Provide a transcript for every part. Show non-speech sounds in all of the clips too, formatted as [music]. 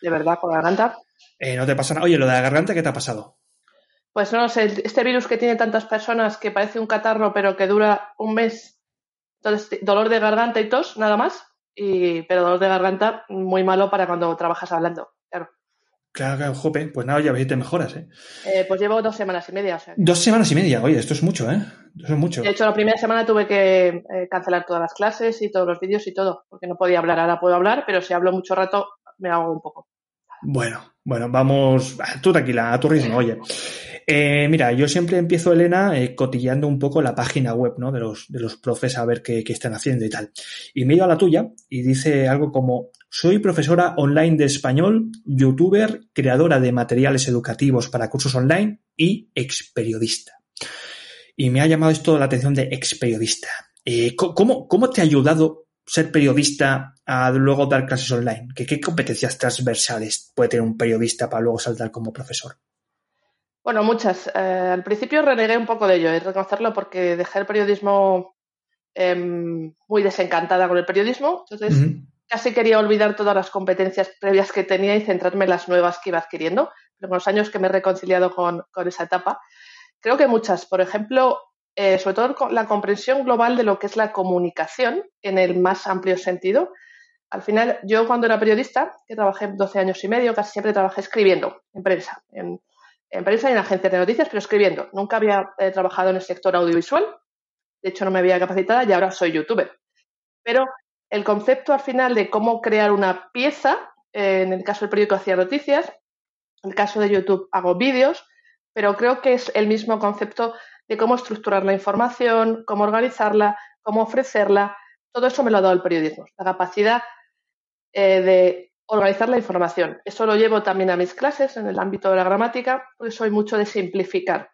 De verdad, con la garganta. Eh, no te pasa nada. Oye, lo de la garganta, ¿qué te ha pasado? Pues no sé, este virus que tiene tantas personas que parece un catarro pero que dura un mes. Entonces, dolor de garganta y tos, nada más. Y, pero dolor de garganta muy malo para cuando trabajas hablando, claro. Claro, claro, jope. Pues nada, ya ves, te mejoras, ¿eh? Eh, Pues llevo dos semanas y media. O sea. Dos semanas y media. Oye, esto es mucho, ¿eh? Eso es mucho. De hecho, la primera semana tuve que eh, cancelar todas las clases y todos los vídeos y todo, porque no podía hablar. Ahora puedo hablar, pero si hablo mucho rato me hago un poco. Bueno, bueno, vamos, tú tranquila, a tu ritmo, oye. Eh, mira, yo siempre empiezo, Elena, eh, cotilleando un poco la página web, ¿no? De los, de los profes a ver qué, qué están haciendo y tal. Y me he ido a la tuya y dice algo como, soy profesora online de español, youtuber, creadora de materiales educativos para cursos online y experiodista. Y me ha llamado esto la atención de experiodista. Eh, co- ¿cómo, ¿Cómo te ha ayudado ser periodista a luego dar clases online? ¿Qué, qué competencias transversales puede tener un periodista para luego saltar como profesor? Bueno, muchas. Eh, al principio renegué un poco de ello, que reconocerlo, porque dejé el periodismo em, muy desencantada con el periodismo. Entonces, casi quería olvidar todas las competencias previas que tenía y centrarme en las nuevas que iba adquiriendo. Pero con los años que me he reconciliado con, con esa etapa, creo que muchas. Por ejemplo, eh, sobre todo la comprensión global de lo que es la comunicación en el más amplio sentido. Al final, yo cuando era periodista, que trabajé 12 años y medio, casi siempre trabajé escribiendo en prensa, en, en prensa y en agencias de noticias, pero escribiendo. Nunca había eh, trabajado en el sector audiovisual, de hecho no me había capacitada y ahora soy youtuber. Pero el concepto al final de cómo crear una pieza, eh, en el caso del periódico hacía noticias, en el caso de YouTube hago vídeos, pero creo que es el mismo concepto de cómo estructurar la información, cómo organizarla, cómo ofrecerla. Todo eso me lo ha dado el periodismo, la capacidad eh, de organizar la información. Eso lo llevo también a mis clases en el ámbito de la gramática, porque soy mucho de simplificar,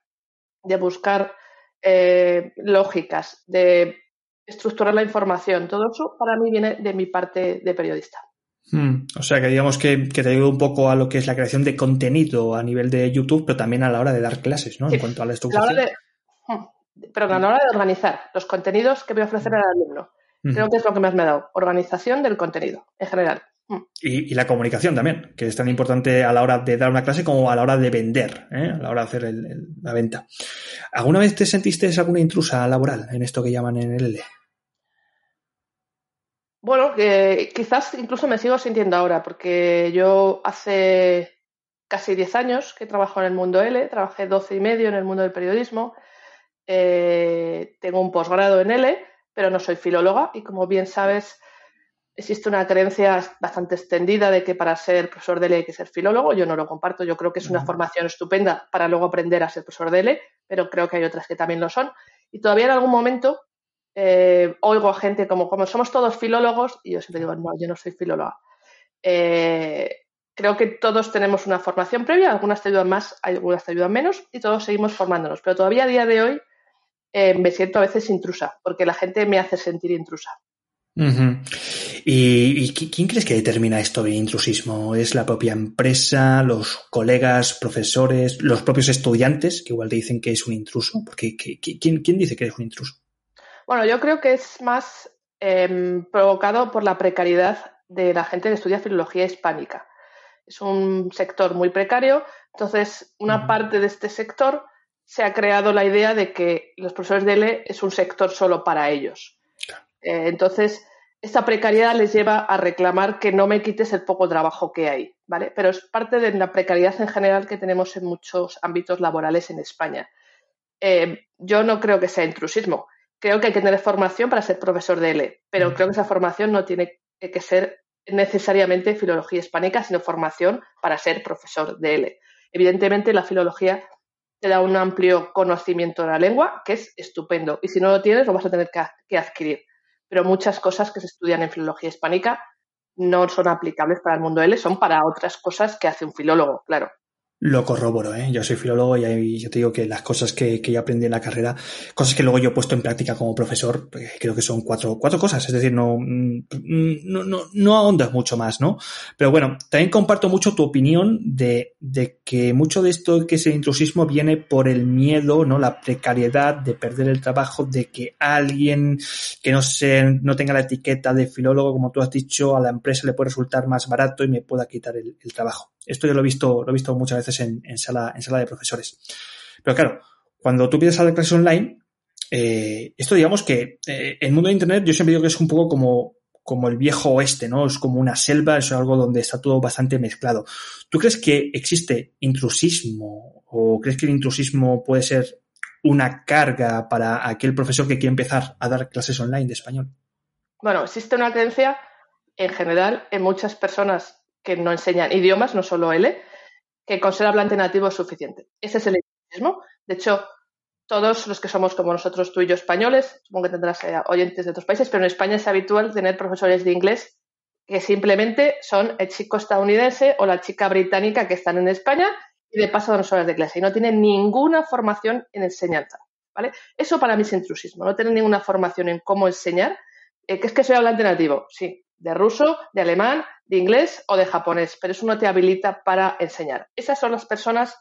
de buscar eh, lógicas, de estructurar la información. Todo eso para mí viene de mi parte de periodista. Mm, O sea, que digamos que, que te ayuda un poco a lo que es la creación de contenido a nivel de YouTube, pero también a la hora de dar clases, ¿no? Sí. En cuanto a la A la estructuración. hora de, [laughs] Perdón, a la hora de organizar los contenidos que voy a ofrecer al alumno. Creo que es lo que más me ha dado. Organización del contenido, en general. Hmm. Y, y la comunicación también, que es tan importante a la hora de dar una clase como a la hora de vender, ¿eh? a la hora de hacer el- el- la venta. ¿Alguna vez te sentiste alguna intrusa laboral en esto que llaman en el L? Bueno, que quizás incluso me sigo sintiendo ahora, porque yo hace casi 10 años que trabajo en el mundo L, trabajé 12 y medio en el mundo del periodismo, eh, tengo un posgrado en L, pero no soy filóloga y como bien sabes, existe una creencia bastante extendida de que para ser profesor de L hay que ser filólogo, yo no lo comparto, yo creo que es una formación estupenda para luego aprender a ser profesor de L, pero creo que hay otras que también lo son. Y todavía en algún momento eh, oigo a gente como, como somos todos filólogos, y yo siempre digo, no, yo no soy filóloga. Eh, creo que todos tenemos una formación previa, algunas te ayudan más, algunas te ayudan menos, y todos seguimos formándonos. Pero todavía a día de hoy eh, me siento a veces intrusa, porque la gente me hace sentir intrusa. ¿Y, y qui- quién crees que determina esto de intrusismo? ¿Es la propia empresa, los colegas, profesores, los propios estudiantes que igual te dicen que es un intruso? Porque ¿qui- qui- ¿quién, quién dice que es un intruso? Bueno, yo creo que es más eh, provocado por la precariedad de la gente que estudia filología hispánica. Es un sector muy precario, entonces una parte de este sector se ha creado la idea de que los profesores de L es un sector solo para ellos. Eh, entonces, esta precariedad les lleva a reclamar que no me quites el poco trabajo que hay, ¿vale? Pero es parte de la precariedad en general que tenemos en muchos ámbitos laborales en España. Eh, yo no creo que sea intrusismo. Creo que hay que tener formación para ser profesor de L, pero Mm. creo que esa formación no tiene que ser necesariamente filología hispánica, sino formación para ser profesor de L. Evidentemente, la filología te da un amplio conocimiento de la lengua, que es estupendo, y si no lo tienes, lo vas a tener que, adquirir. Pero muchas cosas que se estudian en filología hispánica no son aplicables para el mundo L, son para otras cosas que hace un filólogo, claro. Lo corroboro, ¿eh? Yo soy filólogo y yo te digo que las cosas que, que, yo aprendí en la carrera, cosas que luego yo he puesto en práctica como profesor, pues, creo que son cuatro, cuatro cosas, es decir, no, no, no, no ahondas mucho más, ¿no? Pero bueno, también comparto mucho tu opinión de, de que mucho de esto que es el intrusismo viene por el miedo, ¿no? La precariedad de perder el trabajo, de que alguien que no se, no tenga la etiqueta de filólogo, como tú has dicho, a la empresa le puede resultar más barato y me pueda quitar el trabajo. Esto yo lo he visto, lo he visto muchas veces en, sala, en sala de profesores. Pero claro, cuando tú pides a la clase online, eh, esto digamos que eh, el mundo de Internet yo siempre digo que es un poco como, como el viejo oeste, ¿no? Es como una selva, es algo donde está todo bastante mezclado. ¿Tú crees que existe intrusismo o crees que el intrusismo puede ser una carga para aquel profesor que quiere empezar a dar clases online de español? Bueno, existe una creencia en general en muchas personas que no enseñan idiomas, no solo L, que con ser hablante nativo es suficiente. Ese es el intrusismo. De hecho, todos los que somos como nosotros, tú y yo españoles, supongo que tendrás eh, oyentes de otros países, pero en España es habitual tener profesores de inglés que simplemente son el chico estadounidense o la chica británica que están en España y de paso dan horas de clase y no tienen ninguna formación en enseñanza. ¿vale? Eso para mí es intrusismo, no tener ninguna formación en cómo enseñar, eh, que es que soy hablante nativo, sí, de ruso, de alemán, de inglés o de japonés, pero eso no te habilita para enseñar. Esas son las personas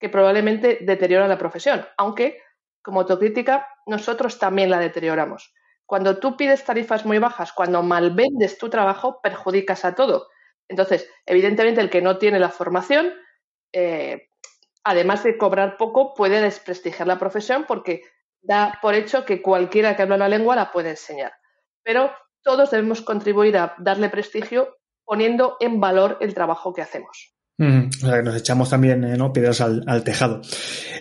que probablemente deterioran la profesión, aunque como autocrítica nosotros también la deterioramos. Cuando tú pides tarifas muy bajas, cuando malvendes tu trabajo, perjudicas a todo. Entonces, evidentemente el que no tiene la formación, eh, además de cobrar poco, puede desprestigiar la profesión porque da por hecho que cualquiera que habla una lengua la puede enseñar. Pero todos debemos contribuir a darle prestigio poniendo en valor el trabajo que hacemos. Mm, o sea, que nos echamos también eh, ¿no? piedras al, al tejado.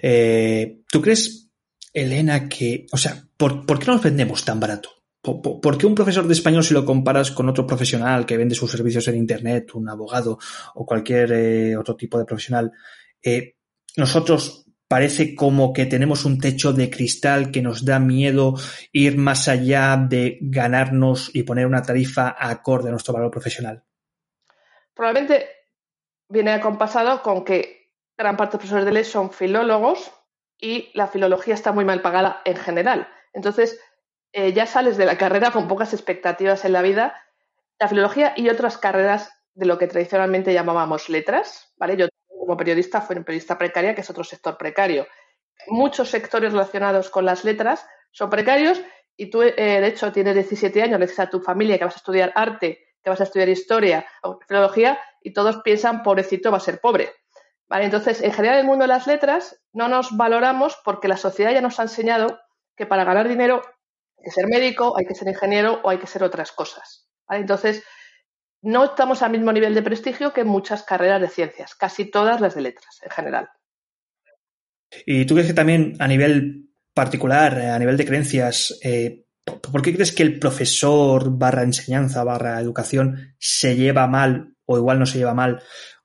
Eh, ¿Tú crees, Elena, que, o sea, ¿por, ¿por qué nos vendemos tan barato? ¿Por, ¿Por, qué un profesor de español, si lo comparas con otro profesional que vende sus servicios en Internet, un abogado o cualquier eh, otro tipo de profesional, eh, nosotros parece como que tenemos un techo de cristal que nos da miedo ir más allá de ganarnos y poner una tarifa acorde a nuestro valor profesional? Probablemente viene acompasado con que gran parte de los profesores de ley son filólogos y la filología está muy mal pagada en general. Entonces, eh, ya sales de la carrera con pocas expectativas en la vida. La filología y otras carreras de lo que tradicionalmente llamábamos letras, ¿vale? Yo como periodista fue en periodista precaria, que es otro sector precario. Muchos sectores relacionados con las letras son precarios y tú, eh, de hecho, tienes 17 años, le dices a tu familia que vas a estudiar arte, que vas a estudiar historia o filología y todos piensan, pobrecito, va a ser pobre. ¿Vale? Entonces, en general, en el mundo de las letras no nos valoramos porque la sociedad ya nos ha enseñado que para ganar dinero hay que ser médico, hay que ser ingeniero o hay que ser otras cosas. Entonces, no estamos al mismo nivel de prestigio que muchas carreras de ciencias, casi todas las de letras en general. ¿Y tú crees que también a nivel particular, a nivel de creencias, eh, ¿por qué crees que el profesor barra enseñanza barra educación se lleva mal o igual no se lleva mal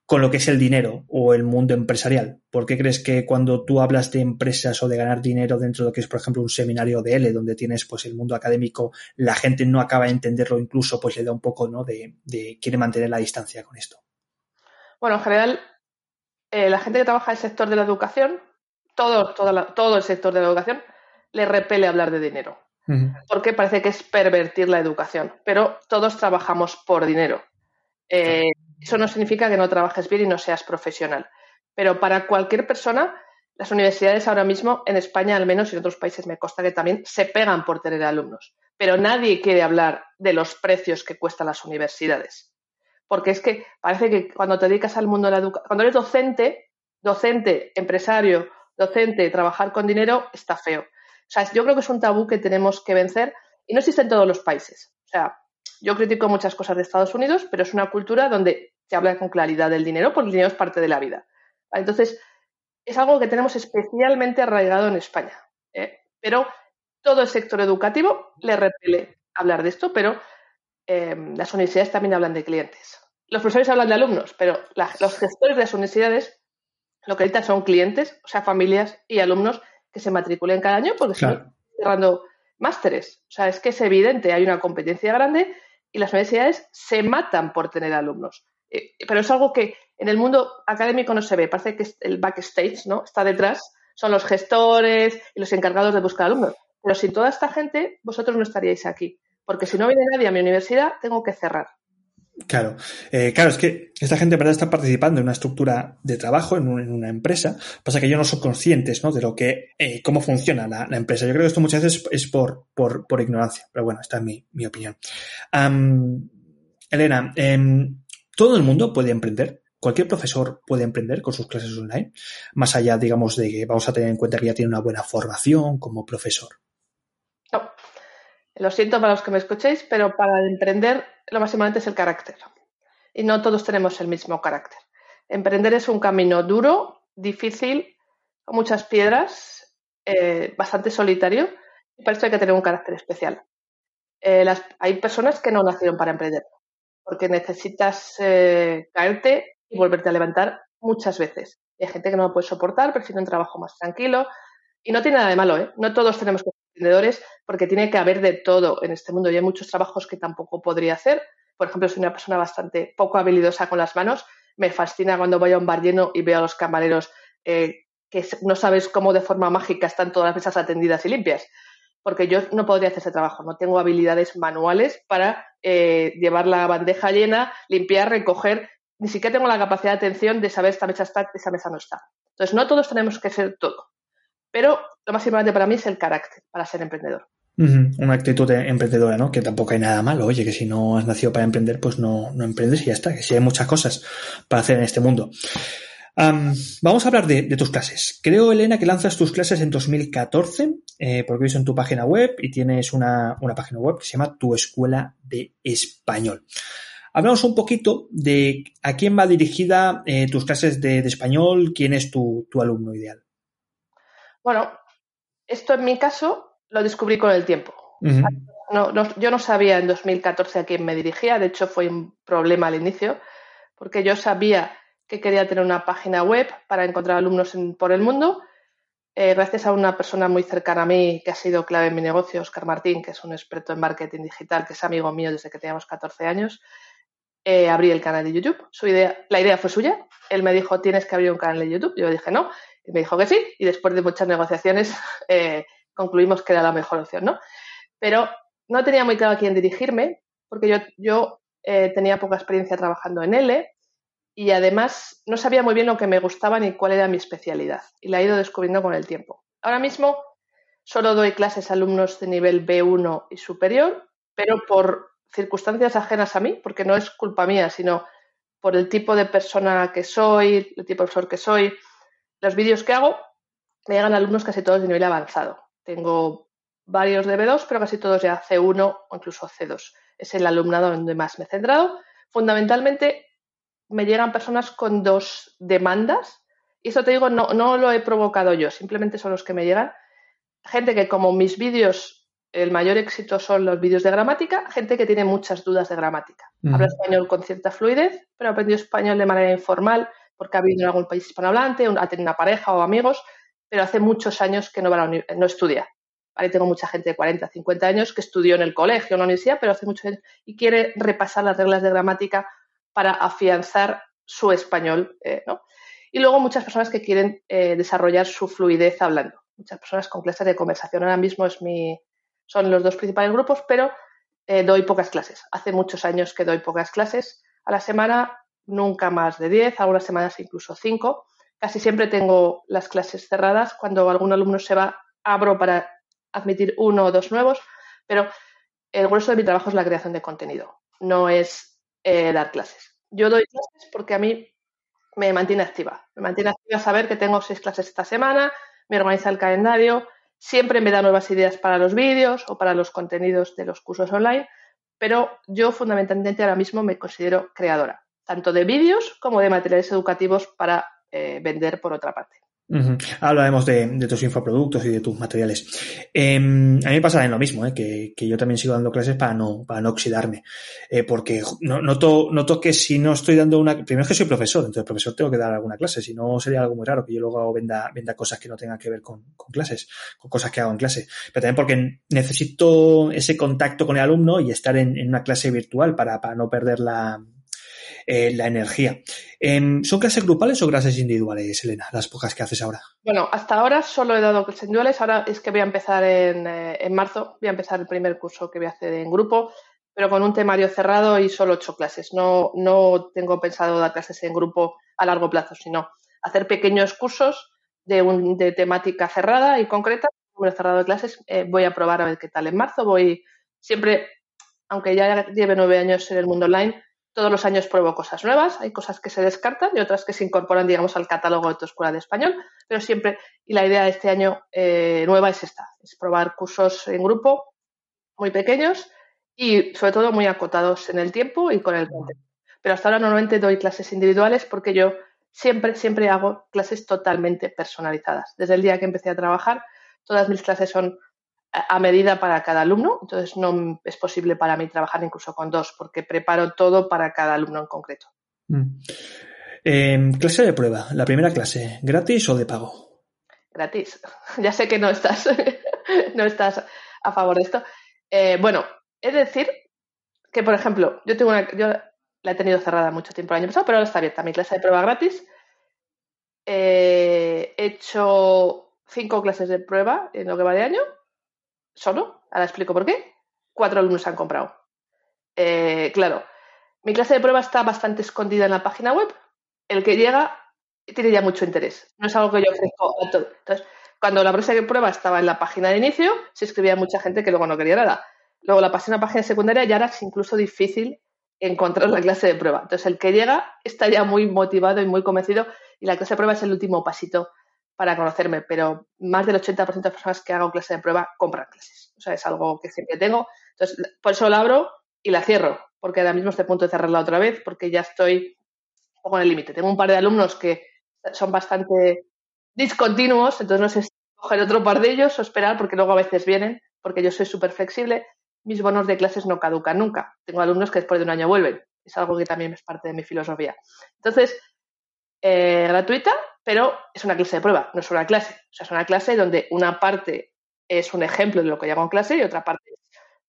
con lo que es el dinero o el mundo empresarial? ¿Por qué crees que cuando tú hablas de empresas o de ganar dinero dentro de lo que es, por ejemplo, un seminario de L, donde tienes pues el mundo académico, la gente no acaba de entenderlo, incluso pues le da un poco, ¿no? De, de quiere mantener la distancia con esto. Bueno, en general, eh, la gente que trabaja en el sector de la educación, todo, la, todo el sector de la educación, le repele hablar de dinero. Uh -huh. Porque parece que es pervertir la educación. Pero todos trabajamos por dinero. Eh, eso no significa que no trabajes bien y no seas profesional. Pero para cualquier persona, las universidades ahora mismo, en España al menos y en otros países me consta que también, se pegan por tener alumnos. Pero nadie quiere hablar de los precios que cuestan las universidades. Porque es que parece que cuando te dedicas al mundo de la educación, cuando eres docente, docente, empresario, docente, trabajar con dinero, está feo. O sea, yo creo que es un tabú que tenemos que vencer y no existe en todos los países. O sea, yo critico muchas cosas de Estados Unidos, pero es una cultura donde se habla con claridad del dinero, porque el dinero es parte de la vida. Entonces, es algo que tenemos especialmente arraigado en España. ¿eh? Pero todo el sector educativo le repele hablar de esto, pero eh, las universidades también hablan de clientes. Los profesores hablan de alumnos, pero los gestores de las universidades lo que necesitan son clientes, o sea, familias y alumnos que se matriculen cada año porque claro. están cerrando másteres. O sea, es que es evidente, hay una competencia grande y las universidades se matan por tener alumnos. Eh, pero es algo que en el mundo académico no se ve. Parece que el backstage, ¿no? Está detrás, son los gestores y los encargados de buscar alumnos. Pero sin toda esta gente, vosotros no estaríais aquí. Porque si no viene nadie a mi universidad, tengo que cerrar. Claro, eh, claro, es que esta gente verdad está participando en una estructura de trabajo, en, una empresa. Pasa que ellos no son conscientes, ¿no? De lo que, eh, cómo funciona la, empresa. Yo creo que esto muchas veces es por, por, por ignorancia, pero bueno, esta es mi, mi opinión. Elena, em, todo el mundo puede emprender. Cualquier profesor puede emprender con sus clases online, más allá, digamos, de que vamos a tener en cuenta que ya tiene una buena formación como profesor. No. Lo siento para los que me escuchéis, pero para emprender lo más importante es el carácter. Y no todos tenemos el mismo carácter. Emprender es un camino duro, difícil, con muchas piedras, eh, bastante solitario, y para esto hay que tener un carácter especial. Eh, hay personas que no nacieron para emprender, porque necesitas eh, caerte y volverte a levantar muchas veces. hay gente que no lo puede soportar, prefiere un trabajo más tranquilo. Y no tiene nada de malo, ¿eh? No todos tenemos que emprendedores porque tiene que haber de todo en este mundo y hay muchos trabajos que tampoco podría hacer. Por ejemplo, soy una persona bastante poco habilidosa con las manos. Me fascina cuando voy a un bar lleno y veo a los camareros eh, que no sabes cómo de forma mágica están todas las mesas atendidas y limpias. Porque yo no podría hacer ese trabajo, no tengo habilidades manuales para eh, llevar la bandeja llena, limpiar, recoger. Ni siquiera tengo la capacidad de atención de saber esta mesa está, esa mesa no está. Entonces, no todos tenemos que ser todo. Pero lo más importante para mí es el carácter para ser emprendedor. Una actitud emprendedora, ¿no? Que tampoco hay nada malo. Oye, que si no has nacido para emprender, pues no, no emprendes y ya está. Que si hay muchas cosas para hacer en este mundo. vamos a hablar de, tus clases. Creo, Elena, que lanzas tus clases en 2014, eh, porque he en tu página web y tienes una, página web que se llama Tu Escuela de Español. Hablamos un poquito de a quién va dirigida eh, tus clases de, español, quién es tu alumno ideal. Bueno, esto en mi caso lo descubrí con el tiempo. yo no sabía en 2014 a quién me dirigía, de hecho fue un problema al inicio, porque yo sabía que quería tener una página web para encontrar alumnos por el mundo. Eh, gracias a una persona muy cercana a mí que ha sido clave en mi negocio, Oscar Martín, que es un experto en marketing digital, que es amigo mío desde que teníamos 14 años, eh, abrí el canal de YouTube. Su idea, la idea fue suya. Él me dijo, tienes que abrir un canal de YouTube. Yo dije, no. Y me dijo que sí. Y después de muchas negociaciones [laughs] eh, concluimos que era la mejor opción, ¿no? Pero no tenía muy claro a quién dirigirme, porque yo, yo eh, tenía poca experiencia trabajando en L y además no sabía muy bien lo que me gustaba ni cuál era mi especialidad. Y la he ido descubriendo con el tiempo. Ahora mismo solo doy clases a alumnos de nivel B1 y superior, pero por circunstancias ajenas a mí, porque no es culpa mía, sino por el tipo de persona que soy, el tipo de profesor que soy, los vídeos que hago, me llegan alumnos casi todos de nivel avanzado. Tengo varios de B2, pero casi todos ya C1 o incluso C2. Es el alumnado donde más me he centrado. Fundamentalmente me llegan personas con dos demandas. Y eso te digo, no, no lo he provocado yo, simplemente son los que me llegan. Gente que como mis vídeos, el mayor éxito son los vídeos de gramática, gente que tiene muchas dudas de gramática. Habla español con cierta fluidez, pero aprendió español de manera informal porque ha vivido en algún país hispanohablante, ha tenido una pareja o amigos, pero hace muchos años que no, va no estudia. Tengo mucha gente de 40, 50 años que estudió en el colegio, en la universidad, pero hace muchos años y quiere repasar las reglas de gramática para afianzar su español. Eh, ¿no? Y luego muchas personas que quieren eh, desarrollar su fluidez hablando. Muchas personas con clases de conversación. Ahora mismo son los dos principales grupos, pero eh, doy pocas clases. Hace muchos años que doy pocas clases. A la semana, nunca más de 10, algunas semanas incluso 5 Casi siempre tengo las clases cerradas. Cuando algún alumno se va, abro para admitir uno o dos nuevos, pero el grueso de mi trabajo es la creación de contenido, no es eh, dar clases. Yo doy clases porque a mí me mantiene activa. Me mantiene activa saber que tengo seis clases esta semana, me organiza el calendario, siempre me da nuevas ideas para los vídeos o para los contenidos de los cursos online, pero yo fundamentalmente ahora mismo me considero creadora, tanto de vídeos como de materiales educativos para eh, vender por otra parte. Hablaremos de, tus infoproductos y de tus materiales. Em, a mí me pasa lo mismo, ¿eh? que, yo también sigo dando clases para no, para no oxidarme. Eh, porque no, noto, noto que si no estoy dando una. Primero es que soy profesor, entonces profesor tengo que dar alguna clase, si no sería algo muy raro que yo luego venda, venda cosas que no tengan que ver con, con clases, con cosas que hago en clase. Pero también porque necesito ese contacto con el alumno y estar en, en una clase virtual para, para no perder la, eh, la energía. Em, ¿Son clases grupales o clases individuales, Elena, las pocas que haces ahora? Bueno, hasta ahora solo he dado clases individuales, ahora es que voy a empezar en, eh, en marzo, voy a empezar el primer curso que voy a hacer en grupo, pero con un temario cerrado y solo ocho clases. No, no tengo pensado dar clases en grupo a largo plazo, sino hacer pequeños cursos de, un, de temática cerrada y concreta, número cerrado de clases. Eh, voy a probar a ver qué tal en marzo. Voy siempre, aunque ya lleve nueve años en el mundo online, todos los años pruebo cosas nuevas, hay cosas que se descartan y otras que se incorporan, digamos, al catálogo de tu escuela de español, pero siempre, y la idea de este año eh, nueva es esta, es probar cursos en grupo muy pequeños y sobre todo muy acotados en el tiempo y con el contenido. Pero hasta ahora normalmente doy clases individuales porque yo siempre, siempre hago clases totalmente personalizadas. Desde el día que empecé a trabajar, todas mis clases son a medida para cada alumno, entonces no es posible para mí trabajar incluso con dos, porque preparo todo para cada alumno en concreto. Mm. Em, clase de prueba, la primera clase, ¿gratis o de pago? Gratis. [laughs] Ya sé que no estás, [laughs] no estás a favor de esto. Eh, bueno, es decir que, por ejemplo, yo tengo una, yo la he tenido cerrada mucho tiempo el año pasado, pero ahora está abierta mi clase de prueba gratis. Eh, he hecho cinco clases de prueba en lo que va de año solo, ahora explico por qué, cuatro alumnos han comprado. Eh, claro, mi clase de prueba está bastante escondida en la página web. El que llega tiene ya mucho interés. No es algo que yo ofrezco a todo. Entonces, cuando la clase de prueba estaba en la página de inicio, se escribía mucha gente que luego no quería nada. Luego la pasé a una página secundaria y ahora es incluso difícil encontrar la clase de prueba. Entonces, el que llega está ya muy motivado y muy convencido y la clase de prueba es el último pasito para conocerme, pero más del 80% de las personas que hago clase de prueba compran clases. O sea, es algo que siempre tengo. Entonces, por eso la abro y la cierro, porque ahora mismo estoy a punto de cerrarla otra vez, porque ya estoy un poco en el límite. Tengo un par de alumnos que son bastante discontinuos, entonces no sé si coger otro par de ellos o esperar, porque luego a veces vienen, porque yo soy súper flexible. Mis bonos de clases no caducan nunca. Tengo alumnos que después de un año vuelven. Es algo que también es parte de mi filosofía. Entonces, eh, gratuita, pero es una clase de prueba, no es una clase. O sea, es una clase donde una parte es un ejemplo de lo que llamo en clase y otra parte es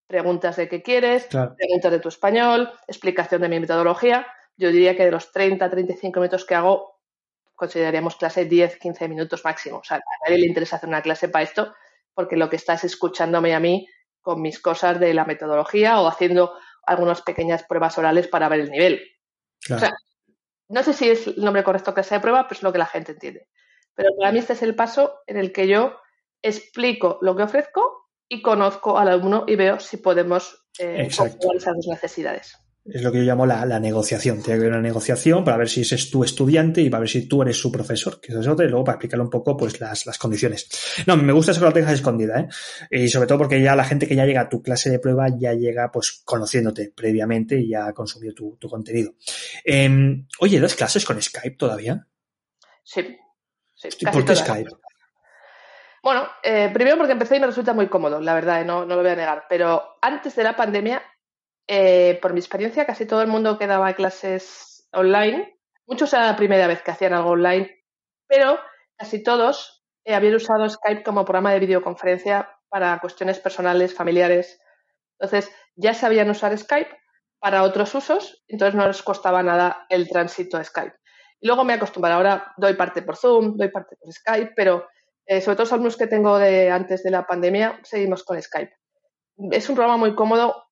preguntas de qué quieres, preguntas de tu español, explicación de mi metodología. Yo diría que de los 30, 35 minutos que hago, consideraríamos clase 10, 15 minutos máximo. O sea, a nadie le interesa hacer una clase para esto porque lo que estás escuchándome a mí con mis cosas de la metodología o haciendo algunas pequeñas pruebas orales para ver el nivel. O sea, no sé si es el nombre correcto que sea de prueba, pero es lo que la gente entiende. Pero para mí este es el paso en el que yo explico lo que ofrezco y conozco al alumno y veo si podemos eh, esas necesidades. Es lo que yo llamo la, negociación. Tiene que haber una negociación para ver si es tu estudiante y para ver si tú eres su profesor, que es eso, y luego para explicarle un poco pues las, condiciones. No, me gusta eso que la tengas escondida, ¿eh? Y sobre todo porque ya la gente que ya llega a tu clase de prueba ya llega pues conociéndote previamente y ya ha consumido tu, contenido. Em, oye, ¿das clases con Skype todavía? Sí. sí ¿Por qué Skype? Bueno, eh, primero porque empecé y me resulta muy cómodo, la verdad, no, no lo voy a negar. Pero antes de la pandemia eh, por mi experiencia, casi todo el mundo que daba clases online, muchos era la primera vez que hacían algo online, pero casi todos eh, habían usado Skype como programa de videoconferencia para cuestiones personales, familiares. Entonces, ya sabían usar Skype para otros usos, entonces no les costaba nada el tránsito a Skype. Y luego me acostumbré, ahora doy parte por Zoom, doy parte por Skype, pero eh, sobre todo los alumnos que tengo de antes de la pandemia, seguimos con Skype. Es un programa muy cómodo,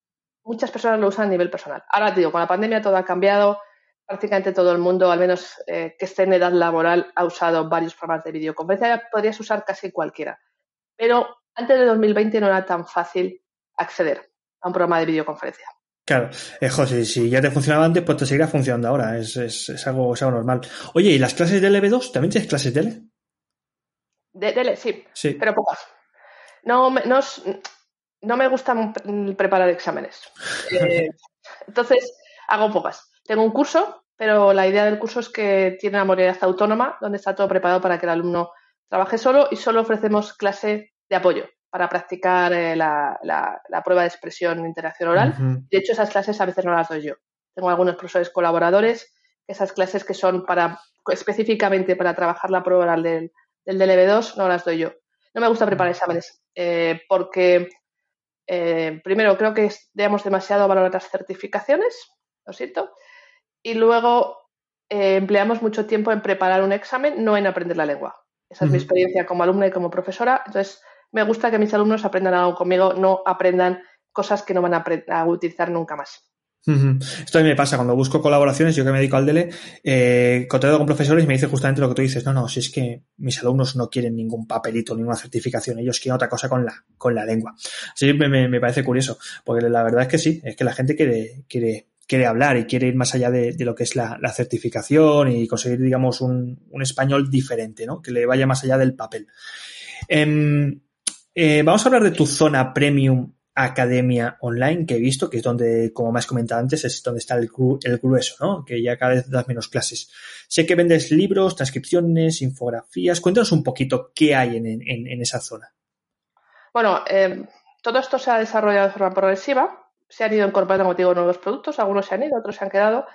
muchas personas lo usan a nivel personal. Ahora te digo, con la pandemia todo ha cambiado. Prácticamente todo el mundo, al menos eh, que esté en edad laboral, ha usado varios programas de videoconferencia. Podrías usar casi cualquiera. Pero antes de 2020 no era tan fácil acceder a un programa de videoconferencia. Claro, eh, José, si ya te funcionaba antes, pues te seguirá funcionando ahora. Es, es, algo, es algo normal. Oye, ¿y las clases de LB2? ¿También tienes clases de L? De, L, sí, sí, pero pocas. No, no, no me gusta preparar exámenes. Eh, [laughs] entonces, hago pocas. Tengo un curso, pero la idea del curso es que tiene una modalidad autónoma donde está todo preparado para que el alumno Trabajé solo y solo ofrecemos clase de apoyo para practicar eh, la, prueba de expresión e interacción oral. De hecho, esas clases a veces no las doy yo. Tengo algunos profesores colaboradores, esas clases que son para específicamente para trabajar la prueba oral del, del DLB2, no las doy yo. No me gusta preparar exámenes eh, porque, eh, primero, creo que damos demasiado valor a las certificaciones, lo siento, y luego empleamos mucho tiempo en preparar un examen, no en aprender la lengua. Esa es mi experiencia como alumna y como profesora. Entonces, me gusta que mis alumnos aprendan algo conmigo, no aprendan cosas que no van a, utilizar nunca más. Esto a mí me pasa cuando busco colaboraciones, yo que me dedico al DELE, eh, con profesores y me dicen justamente lo que tú dices, no, no, si es que mis alumnos no quieren ningún papelito, ninguna certificación, ellos quieren otra cosa con la, con la lengua. Así me, me, parece curioso, porque la verdad es que sí, es que la gente quiere, quiere, quiere hablar y quiere ir más allá de, lo que es la, certificación y conseguir, digamos, un, un, español diferente, ¿no? Que le vaya más allá del papel. Em, eh, vamos a hablar de tu zona premium academia online que he visto, que es donde, como me has comentado antes, es donde está el, grueso, ¿no? Que ya cada vez das menos clases. Sé que vendes libros, transcripciones, infografías. Cuéntanos un poquito qué hay en, esa zona. Bueno, em, todo esto se ha desarrollado de forma progresiva. Se han ido incorporando, como digo, nuevos productos. Algunos se han ido, otros se han quedado.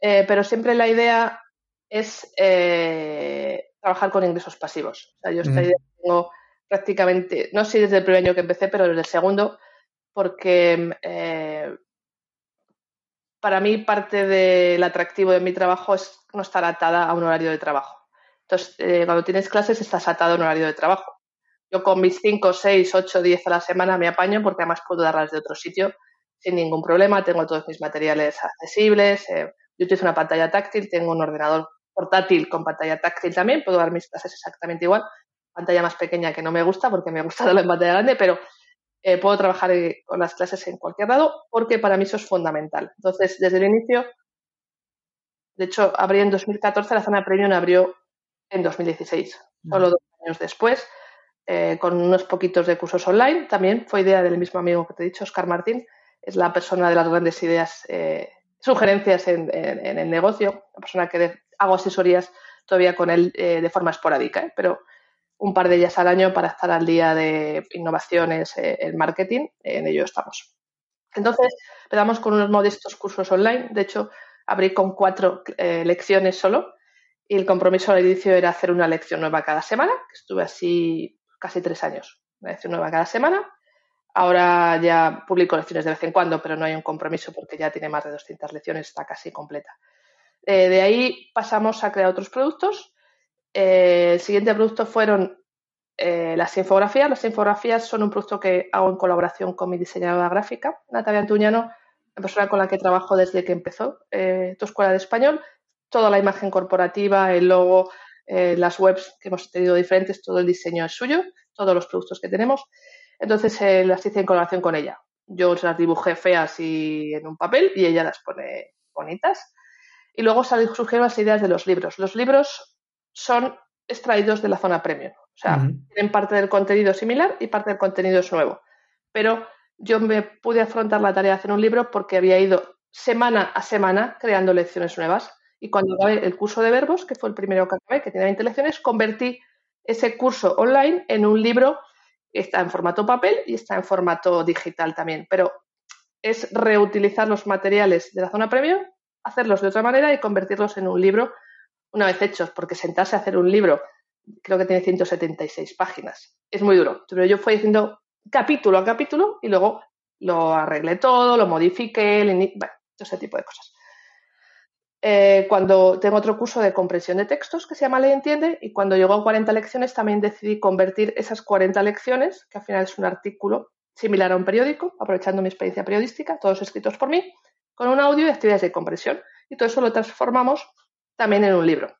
Eh, pero siempre la idea es eh, trabajar con ingresos pasivos. O sea, yo esta idea tengo prácticamente, no sé desde el primer año que empecé, pero desde el segundo, porque eh, para mí parte del atractivo de mi trabajo es no estar atada a un horario de trabajo. Entonces, eh, cuando tienes clases estás atado a un horario de trabajo. Yo con mis 5, 6, 8, 10 a la semana me apaño porque además puedo darlas de otro sitio sin ningún problema. Tengo todos mis materiales accesibles. Eh, yo utilizo una pantalla táctil, tengo un ordenador portátil con pantalla táctil también, puedo dar mis clases exactamente igual pantalla más pequeña que no me gusta porque me gusta [laughs] darlo en pantalla grande, pero eh, puedo trabajar eh, con las clases en cualquier lado porque para mí eso es fundamental. Entonces, desde el inicio, de hecho, abrí en 2014, la zona premium abrió en 2016, solo dos años después, eh, con unos poquitos de cursos online. También fue idea del mismo amigo que te he dicho, Oscar Martín, es la persona de las grandes ideas, sugerencias en, el negocio, la persona que hago asesorías todavía con él de forma esporádica, pero un par de ellas al año para estar al día de innovaciones eh, en marketing. En ello estamos. Entonces, empezamos con unos modestos cursos online. De hecho, abrí con cuatro eh, lecciones solo y el compromiso al inicio era hacer una lección nueva cada semana, que estuve así casi tres años, una lección nueva cada semana. Ahora ya publico lecciones de vez en cuando, pero no hay un compromiso porque ya tiene más de 200 lecciones, está casi completa. Eh, de ahí pasamos a crear otros productos eh, el siguiente producto fueron eh, las infografías. Las infografías son un producto que hago en colaboración con mi diseñadora gráfica, Natalia Antuñano, la persona con la que trabajo desde que empezó eh, tu escuela de español. Toda la imagen corporativa, el logo, las webs que hemos tenido diferentes, todo el diseño es suyo, todos los productos que tenemos. Entonces las hice en colaboración con ella. Yo las dibujé feas y en un papel y ella las pone bonitas. Y luego surgieron las ideas de los libros. Los libros son extraídos de la zona premium. O sea, tienen parte del contenido similar y parte del contenido es nuevo. Pero yo me pude afrontar la tarea de hacer un libro porque había ido semana a semana creando lecciones nuevas. Y cuando acabé el curso de verbos, que fue el primero que acabé, que tenía 20 lecciones, convertí ese curso online en un libro que está en formato papel y está en formato digital también. Pero es reutilizar los materiales de la zona premium, hacerlos de otra manera y convertirlos en un libro una vez hechos, porque sentarse a hacer un libro, creo que tiene 176 páginas, es muy duro. Pero yo fui haciendo capítulo a capítulo y luego lo arreglé todo, lo modifiqué, bueno, todo ese tipo de cosas. Eh, cuando tengo otro curso de comprensión de textos que se llama Ley Entiende y cuando llegó a 40 lecciones también decidí convertir esas 40 lecciones, que al final es un artículo similar a un periódico, aprovechando mi experiencia periodística, todos escritos por mí, con un audio y actividades de comprensión. Y todo eso lo transformamos también en un libro.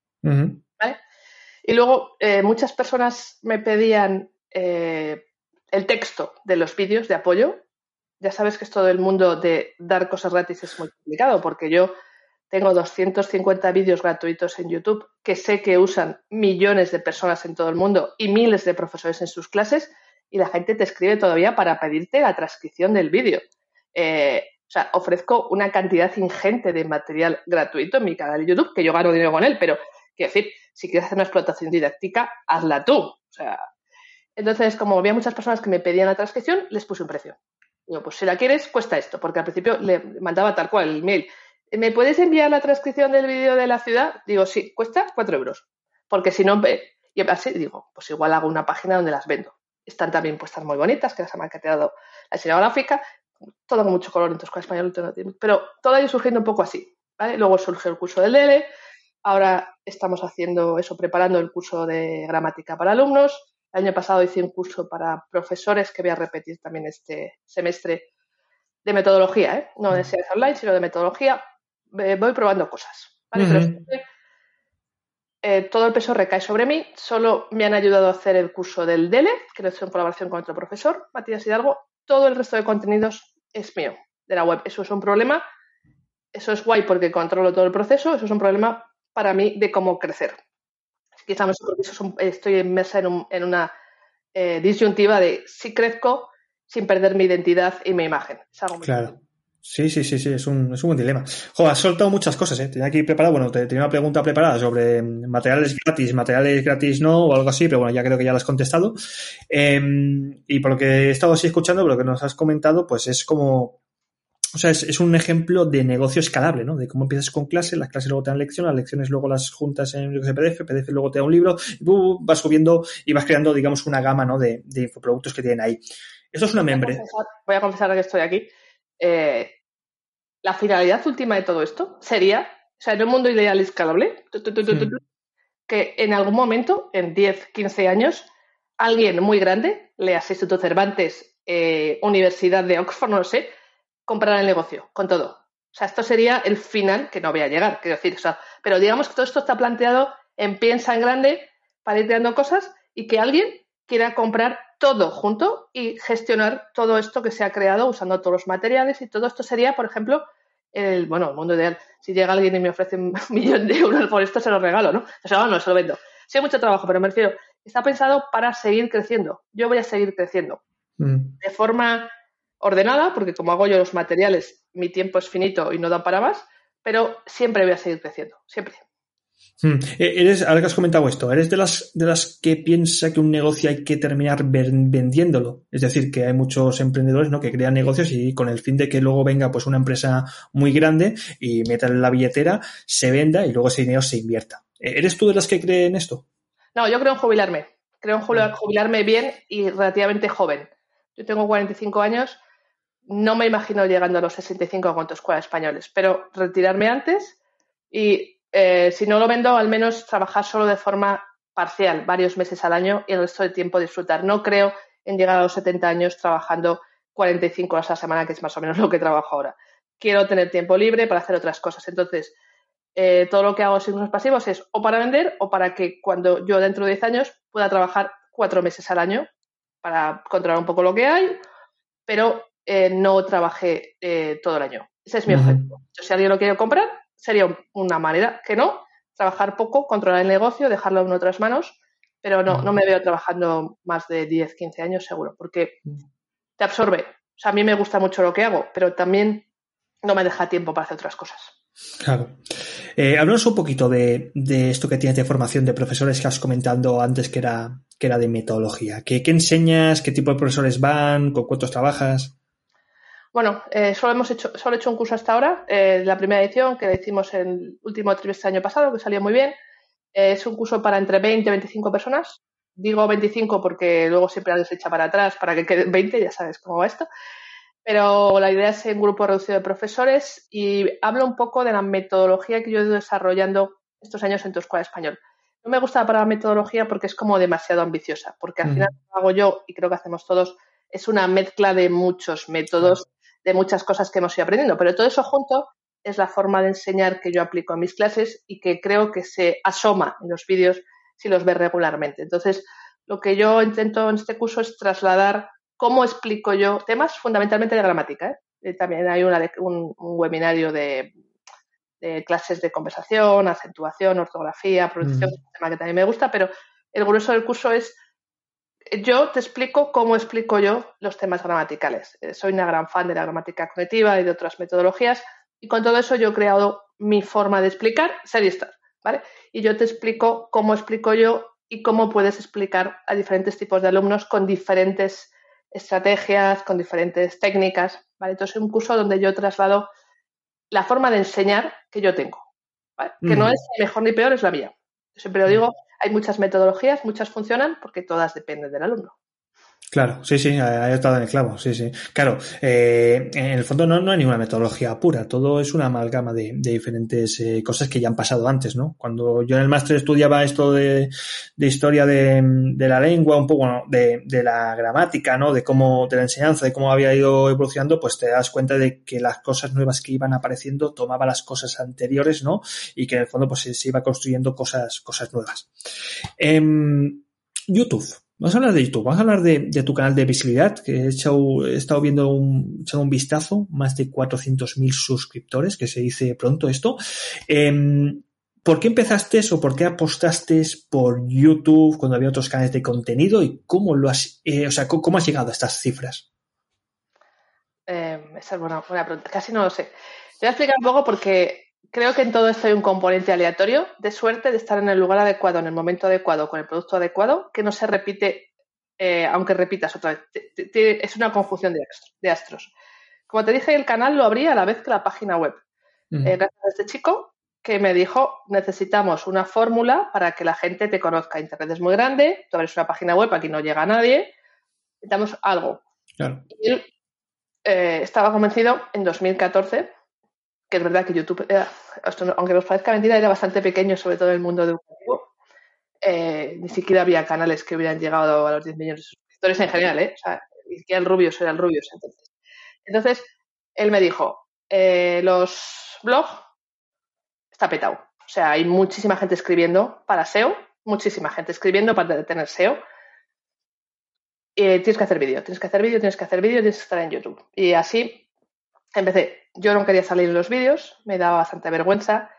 Y luego eh, muchas personas me pedían eh, el texto de los vídeos de apoyo. Ya sabes que esto del mundo de dar cosas gratis es muy complicado porque yo tengo 250 vídeos gratuitos en YouTube que sé que usan millones de personas en todo el mundo y miles de profesores en sus clases y la gente te escribe todavía para pedirte la transcripción del vídeo. Eh, o sea, ofrezco una cantidad ingente de material gratuito en mi canal de YouTube, que yo gano dinero con él, pero Quiero decir, si quieres hacer una explotación didáctica, hazla tú. O sea, entonces, como había muchas personas que me pedían la transcripción, les puse un precio. Digo, pues si la quieres, cuesta esto, porque al principio le mandaba tal cual el email. ¿Me puedes enviar la transcripción del vídeo de la ciudad? Digo, sí, cuesta cuatro euros. Porque si no, y así digo, pues igual hago una página donde las vendo. Están también puestas muy bonitas, que las ha maqueteado la diseñadora gráfica, todo con mucho color, entonces con español, pero todo ha ido surgiendo un poco así. Luego surgió el curso del DL, ahora estamos haciendo eso, preparando el curso de gramática para alumnos. El año pasado hice un curso para profesores que voy a repetir también este semestre de metodología, ¿eh? no de SEAS online, sino de metodología. voy probando cosas. Eh, todo el peso recae sobre mí. Solo me han ayudado a hacer el curso del DELE, que lo he hecho en colaboración con otro profesor, Matías Hidalgo. Todo el resto de contenidos es mío, de la web. Eso es un problema. Eso es guay porque controlo todo el proceso. Eso es un problema para mí de cómo crecer. Quizás estoy inmersa en, una eh, disyuntiva de si crezco sin perder mi identidad y mi imagen. claro. Sí, sí, sí, sí, es un, es un buen dilema. Jo, has soltado muchas cosas, ¿eh? Tenía aquí preparado, bueno, te, tenía una pregunta preparada sobre materiales gratis, materiales gratis no, o algo así, pero bueno, ya creo que ya lo has contestado. Em, y por lo que he estado así escuchando, por lo que nos has comentado, pues es como, o sea, es, un ejemplo de negocio escalable, ¿no? De cómo empiezas con clases, las clases luego te dan lección, las lecciones luego las juntas en PDF, PDF luego te da un libro, y vas subiendo y vas creando, digamos, una gama, ¿no? De, de infoproductos que tienen ahí. Eso es una membre. Voy a confesar que estoy aquí. Eh, la finalidad última de todo esto sería, o sea, en un mundo ideal escalable, que en algún momento, en 10, 15 años, alguien muy grande, leas Instituto Cervantes, eh, Universidad de Oxford, no lo sé, comprara el negocio, con todo. O sea, esto sería el final que no voy a llegar, quiero decir, o sea, pero digamos que todo esto está planteado en piensa en grande creando cosas y que alguien quiera comprar todo junto y gestionar todo esto que se ha creado usando todos los materiales y todo esto sería, por ejemplo, el, bueno, el mundo ideal. Si llega alguien y me ofrece un [laughs] millón de euros por esto, se lo regalo, ¿no? O sea, no, se lo vendo. Sí, hay mucho trabajo, pero me refiero, está pensado para seguir creciendo. Yo voy a seguir creciendo. Mm. De forma ordenada, porque como hago yo los materiales, mi tiempo es finito y no da para más, pero siempre voy a seguir creciendo, siempre. Hmm. Eh, eres, ahora que has comentado esto, ¿eres de las, de las que piensa que un negocio hay que terminar vendiéndolo? Es decir, que hay muchos emprendedores ¿no? que crean negocios y con el fin de que luego venga pues una empresa muy grande y meta en la billetera, se venda y luego ese dinero se invierta. Eh, ¿Eres tú de las que creen esto? No, yo creo en jubilarme. Creo en hmm. jubilarme bien y relativamente joven. Yo tengo 45 años, no me imagino llegando a los 65 con escuelas españoles, pero retirarme antes y eh, si no lo vendo, al menos trabajar solo de forma parcial, varios meses al año y el resto del tiempo disfrutar. No creo en llegar a los 70 años trabajando 45 horas a la semana, que es más o menos [laughs] lo que trabajo ahora. Quiero tener tiempo libre para hacer otras cosas. Entonces, eh, todo lo que hago sin unos pasivos es o para vender o para que cuando yo dentro de 10 años pueda trabajar cuatro meses al año para controlar un poco lo que hay, pero eh, no trabajé todo el año. Ese es mi objetivo. si alguien lo quiere comprar, sería una manera que no, trabajar poco, controlar el negocio, dejarlo en otras manos, pero no, no me veo trabajando más de 10, 15 años seguro, porque te absorbe. O sea, a mí me gusta mucho lo que hago, pero también no me deja tiempo para hacer otras cosas. Claro. Eh, un poquito de, esto que tienes de formación de profesores que has comentado antes que era, que era de metodología. ¿Qué, ¿Qué enseñas? ¿Qué tipo de profesores van? ¿Con cuántos trabajas? Bueno, eh, solo hemos hecho, solo he hecho un curso hasta ahora, eh, la primera edición que hicimos en el último trimestre del año pasado, que salió muy bien. Eh, es un curso para entre 20 y 25 personas. Digo 25 porque luego siempre alguien se echa para atrás para que queden 20, ya sabes cómo va esto. Pero la idea es un grupo reducido de profesores y hablo un poco de la metodología que yo he ido desarrollando estos años en tu escuela español. No me gusta la metodología porque es como demasiado ambiciosa, porque al final lo hago yo y creo que hacemos todos, es una mezcla de muchos métodos de muchas cosas que hemos ido aprendiendo. Pero todo eso junto es la forma de enseñar que yo aplico en mis clases y que creo que se asoma en los vídeos si los ves regularmente. Entonces, lo que yo intento en este curso es trasladar cómo explico yo temas fundamentalmente de gramática. ¿eh? Eh, también hay una un, webinario de, clases de conversación, acentuación, ortografía, pronunciación, mm. un tema que también me gusta, pero el grueso del curso es yo te explico cómo explico yo los temas gramaticales. Eh, soy una gran fan de la gramática cognitiva y de otras metodologías y con todo eso yo he creado mi forma de explicar Seriestar. ¿vale? Y yo te explico cómo explico yo y cómo puedes explicar a diferentes tipos de alumnos con diferentes estrategias, con diferentes técnicas, ¿vale? Entonces es un curso donde yo traslado la forma de enseñar que yo tengo, Que no es mejor ni peor, es la mía. siempre lo digo, hay muchas metodologías, muchas funcionan porque todas dependen del alumno. Claro, sí, sí, ha estado en el clavo, sí, sí. Claro, eh, en el fondo no, no, hay ninguna metodología pura, todo es una amalgama de, diferentes eh, cosas que ya han pasado antes, ¿no? Cuando yo en el máster estudiaba esto de, de historia de, de, la lengua, un poco bueno, de, la gramática, ¿no? De cómo, de la enseñanza, de cómo había ido evolucionando, pues te das cuenta de que las cosas nuevas que iban apareciendo tomaban las cosas anteriores, ¿no? Y que en el fondo pues se, iba construyendo cosas, cosas nuevas. Eh, YouTube. Vamos a hablar de YouTube, vamos a hablar de, tu canal de visibilidad, que he, estado viendo un, un vistazo, más de 400.000 suscriptores, que se dice pronto esto. Em, ¿Por qué empezaste o por qué apostaste por YouTube cuando había otros canales de contenido y cómo lo has, eh, o sea, cómo has llegado a estas cifras? Eh, esa es buena, buena pregunta, casi no lo sé. Te voy a explicar un poco porque creo que en todo esto hay un componente aleatorio de suerte de estar en el lugar adecuado, en el momento adecuado, con el producto adecuado, que no se repite, eh, aunque repitas otra vez. es una conjunción de, astros. Como te dije, el canal lo abrí a la vez que la página web. Eh, gracias a este chico que me dijo, necesitamos una fórmula para que la gente te conozca. Internet es muy grande, tú abres una página web, aquí no llega nadie, necesitamos algo. Y él eh, estaba convencido en 2014 que es verdad que YouTube, aunque os parezca mentira, era bastante pequeño, sobre todo en el mundo educativo. Eh, ni siquiera había canales que hubieran llegado a los 10 millones de suscriptores en general, ¿eh? O sea, ni siquiera el Rubius era el Rubius entonces. Entonces, él me dijo, eh, los blogs está petado. O sea, hay muchísima gente escribiendo para SEO, muchísima gente escribiendo para tener SEO. Y tienes que hacer vídeo, tienes que hacer vídeo, tienes que hacer vídeo, tienes que estar en YouTube. Y así empecé. Yo no quería salir en los vídeos, me daba bastante vergüenza.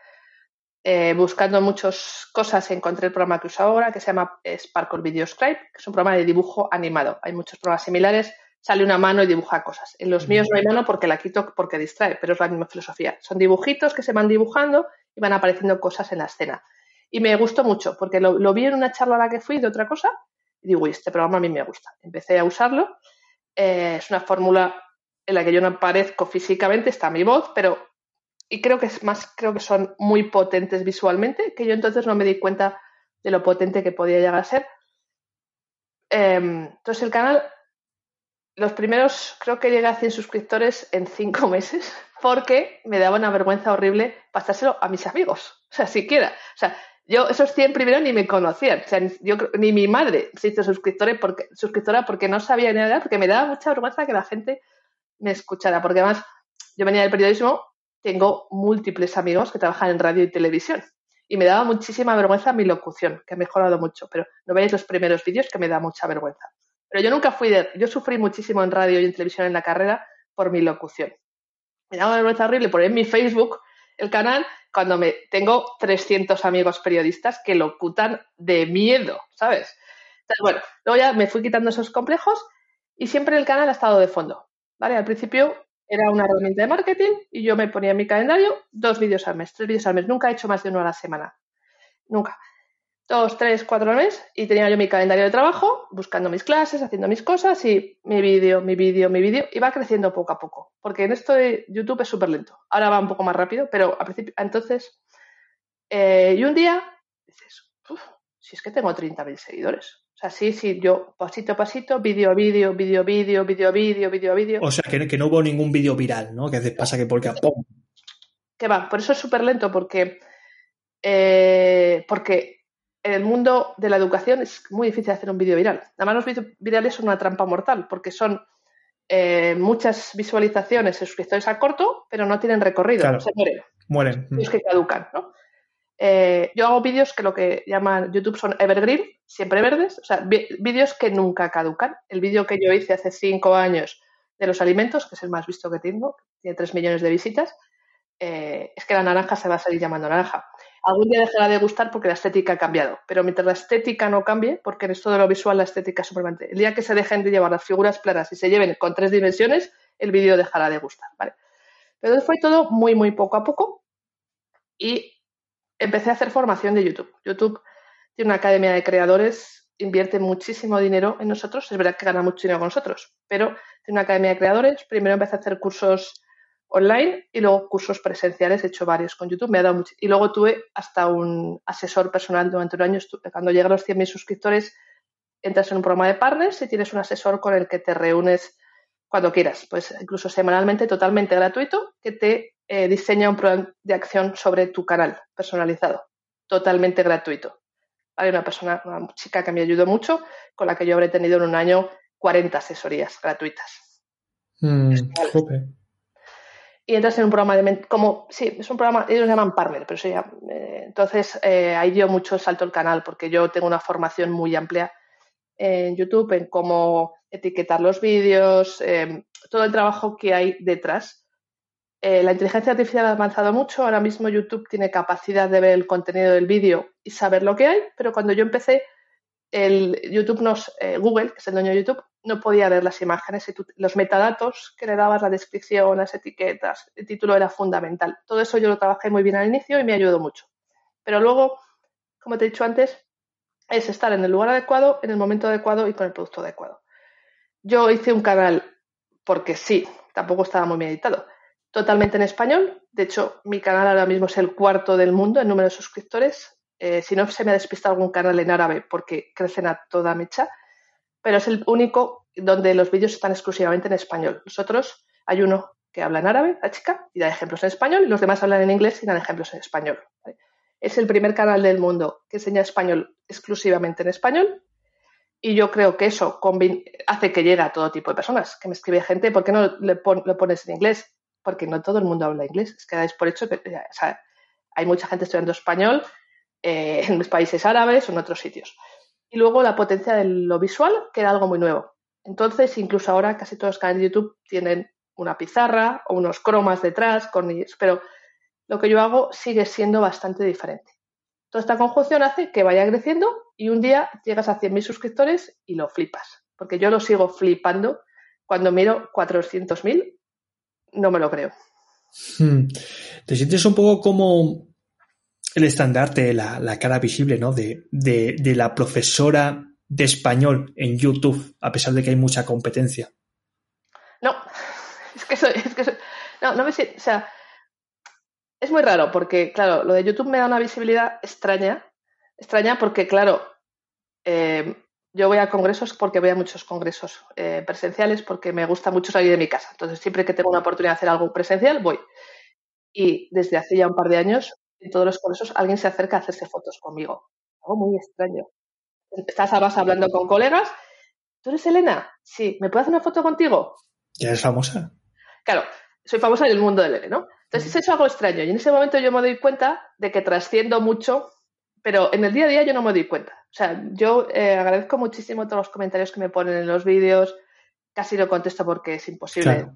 Eh, buscando muchas cosas encontré el programa que uso ahora, que se llama Sparkle Video Scribe, que es un programa de dibujo animado. Hay muchos programas similares, sale una mano y dibuja cosas. En los míos no hay mano porque la quito porque distrae, pero es la misma filosofía. Son dibujitos que se van dibujando y van apareciendo cosas en la escena. Y me gustó mucho porque lo, vi en una charla a la que fui de otra cosa y digo, este programa a mí me gusta. Empecé a usarlo. Eh, es una fórmula en la que yo no aparezco físicamente, está mi voz, pero y creo que es más, creo que son muy potentes visualmente, que yo entonces no me di cuenta de lo potente que podía llegar a ser. Em, entonces el canal, los primeros, creo que llegué a 100 suscriptores en 5 [laughs] meses, porque me daba una vergüenza horrible pasárselo a mis amigos, o sea, siquiera. O sea, yo esos 100 primeros ni me conocían, o sea, yo, ni mi madre se hizo suscriptora porque, suscriptora porque no sabía ni nada, porque me daba mucha vergüenza que la gente me escuchara, porque además yo venía del periodismo, tengo múltiples amigos que trabajan en radio y televisión y me daba muchísima vergüenza mi locución, que ha mejorado mucho, pero no veáis los primeros vídeos que me da mucha vergüenza. Pero yo nunca fui de, yo sufrí muchísimo en radio y en televisión en la carrera por mi locución. Me daba vergüenza horrible poner en mi Facebook el canal cuando me tengo 300 amigos periodistas que locutan de miedo, ¿sabes? Entonces, bueno, luego ya me fui quitando esos complejos y siempre el canal ha estado de fondo. ¿Vale? Al principio era una herramienta de marketing y yo me ponía en mi calendario dos vídeos al mes, tres vídeos al mes. Nunca he hecho más de uno a la semana. Nunca. Dos, tres, cuatro al mes y tenía yo mi calendario de trabajo, buscando mis clases, haciendo mis cosas y mi vídeo, mi vídeo, mi vídeo y va creciendo poco a poco. Porque en esto de YouTube es súper lento. Ahora va un poco más rápido, pero al principio, entonces, eh, y un día dices, si es que tengo 30.000 seguidores. O sea, sí, sí, yo pasito a pasito, vídeo a vídeo, vídeo a vídeo, vídeo a vídeo, vídeo a vídeo. O sea, que, que, no hubo ningún vídeo viral, ¿no? Que pasa que porque ¡pum! Que va, por eso es súper lento, porque, eh, porque en el mundo de la educación es muy difícil hacer un vídeo viral. Además, los vídeos virales son una trampa mortal, porque son eh, muchas visualizaciones, suscriptores a corto, pero no tienen recorrido, claro. se mueren. Mueren. Es que caducan, ¿no? Eh, yo hago vídeos que lo que llaman YouTube son evergreen, siempre verdes, o sea, vídeos que nunca caducan. El vídeo que yo hice hace cinco años de los alimentos, que es el más visto que tengo, tiene tres millones de visitas, eh, es que la naranja se va a seguir llamando naranja. Algún día dejará de gustar porque la estética ha cambiado, pero mientras la estética no cambie, porque en esto de lo visual la estética es supermente, el día que se dejen de llevar las figuras planas y se lleven con tres dimensiones, el vídeo dejará de gustar, ¿vale? Pero fue todo muy, muy poco a poco y empecé a hacer formación de YouTube. YouTube tiene una academia de creadores, invierte muchísimo dinero en nosotros. Es verdad que gana mucho dinero con nosotros, pero tiene una academia de creadores. Primero empecé a hacer cursos online y luego cursos presenciales. He hecho varios con YouTube. Me ha dado mucho. Y luego tuve hasta un asesor personal durante un año. Cuando llegan los 100.000 suscriptores, entras en un programa de partners y tienes un asesor con el que te reúnes cuando quieras, pues incluso semanalmente, totalmente gratuito, que te eh, diseña un plan de acción sobre tu canal personalizado, totalmente gratuito. Hay una persona, una chica que me ayudó mucho, con la que yo habré tenido en un año 40 asesorías gratuitas. Mm, y entras en un programa de como sí es un programa ellos llaman partner pero sí, eh, entonces eh, ahí dio mucho salto el canal porque yo tengo una formación muy amplia en YouTube en cómo etiquetar los vídeos, em, todo el trabajo que hay detrás. Eh, la inteligencia artificial ha avanzado mucho. Ahora mismo YouTube tiene capacidad de ver el contenido del vídeo y saber lo que hay, pero cuando yo empecé, el YouTube nos, eh, Google, que es el dueño de YouTube, no podía ver las imágenes y los metadatos que le dabas, la descripción, las etiquetas, el título era fundamental. Todo eso yo lo trabajé muy bien al inicio y me ayudó mucho. Pero luego, como te he dicho antes, es estar en el lugar adecuado, en el momento adecuado y con el producto adecuado. Yo hice un canal porque sí, tampoco estaba muy meditado, totalmente en español. De hecho, mi canal ahora mismo es el cuarto del mundo en número de suscriptores. Eh, si no se me ha despistado algún canal en árabe porque crecen a toda mecha, pero es el único donde los vídeos están exclusivamente en español. Nosotros hay uno que habla en árabe, la chica, y da ejemplos en español, y los demás hablan en inglés y dan ejemplos en español. Es el primer canal del mundo que enseña español exclusivamente en español. Y yo creo que eso hace que llegue a todo tipo de personas. Que me escribe gente, ¿por qué no le lo pones en inglés? Porque no todo el mundo habla inglés. Es que por hecho que hay mucha gente estudiando español eh, en los países árabes o en otros sitios. Y luego la potencia de lo visual, que era algo muy nuevo. Entonces, incluso ahora casi todos los canales de YouTube tienen una pizarra o unos cromas detrás, con, pero lo que yo hago sigue siendo bastante diferente. Toda esta conjunción hace que vaya creciendo y un día llegas a 100.000 suscriptores y lo flipas. Porque yo lo sigo flipando cuando miro 400.000, no me lo creo. Hmm. Te sientes un poco como el estandarte, la, la cara visible, ¿no? De, de, la profesora de español en YouTube, a pesar de que hay mucha competencia. No, [laughs] es que soy, es que no, no me siento, o sea, es muy raro porque, claro, lo de YouTube me da una visibilidad extraña. Extraña porque, claro, eh, yo voy a congresos porque voy a muchos congresos eh, presenciales porque me gusta mucho salir de mi casa. Entonces, siempre que tengo una oportunidad de hacer algo presencial, voy. Y desde hace ya un par de años, en todos los congresos, alguien se acerca a hacerse fotos conmigo. Algo muy extraño. Estás hablando con colegas. ¿Tú eres Elena? Sí. ¿Me puedo hacer una foto contigo? Ya eres famosa. Claro, soy famosa en el mundo del L, ¿no? Entonces es algo extraño y en ese momento yo me doy cuenta de que trasciendo mucho, pero en el día a día yo no me doy cuenta. O sea, yo eh, agradezco muchísimo todos los comentarios que me ponen en los vídeos, casi no contesto porque es imposible,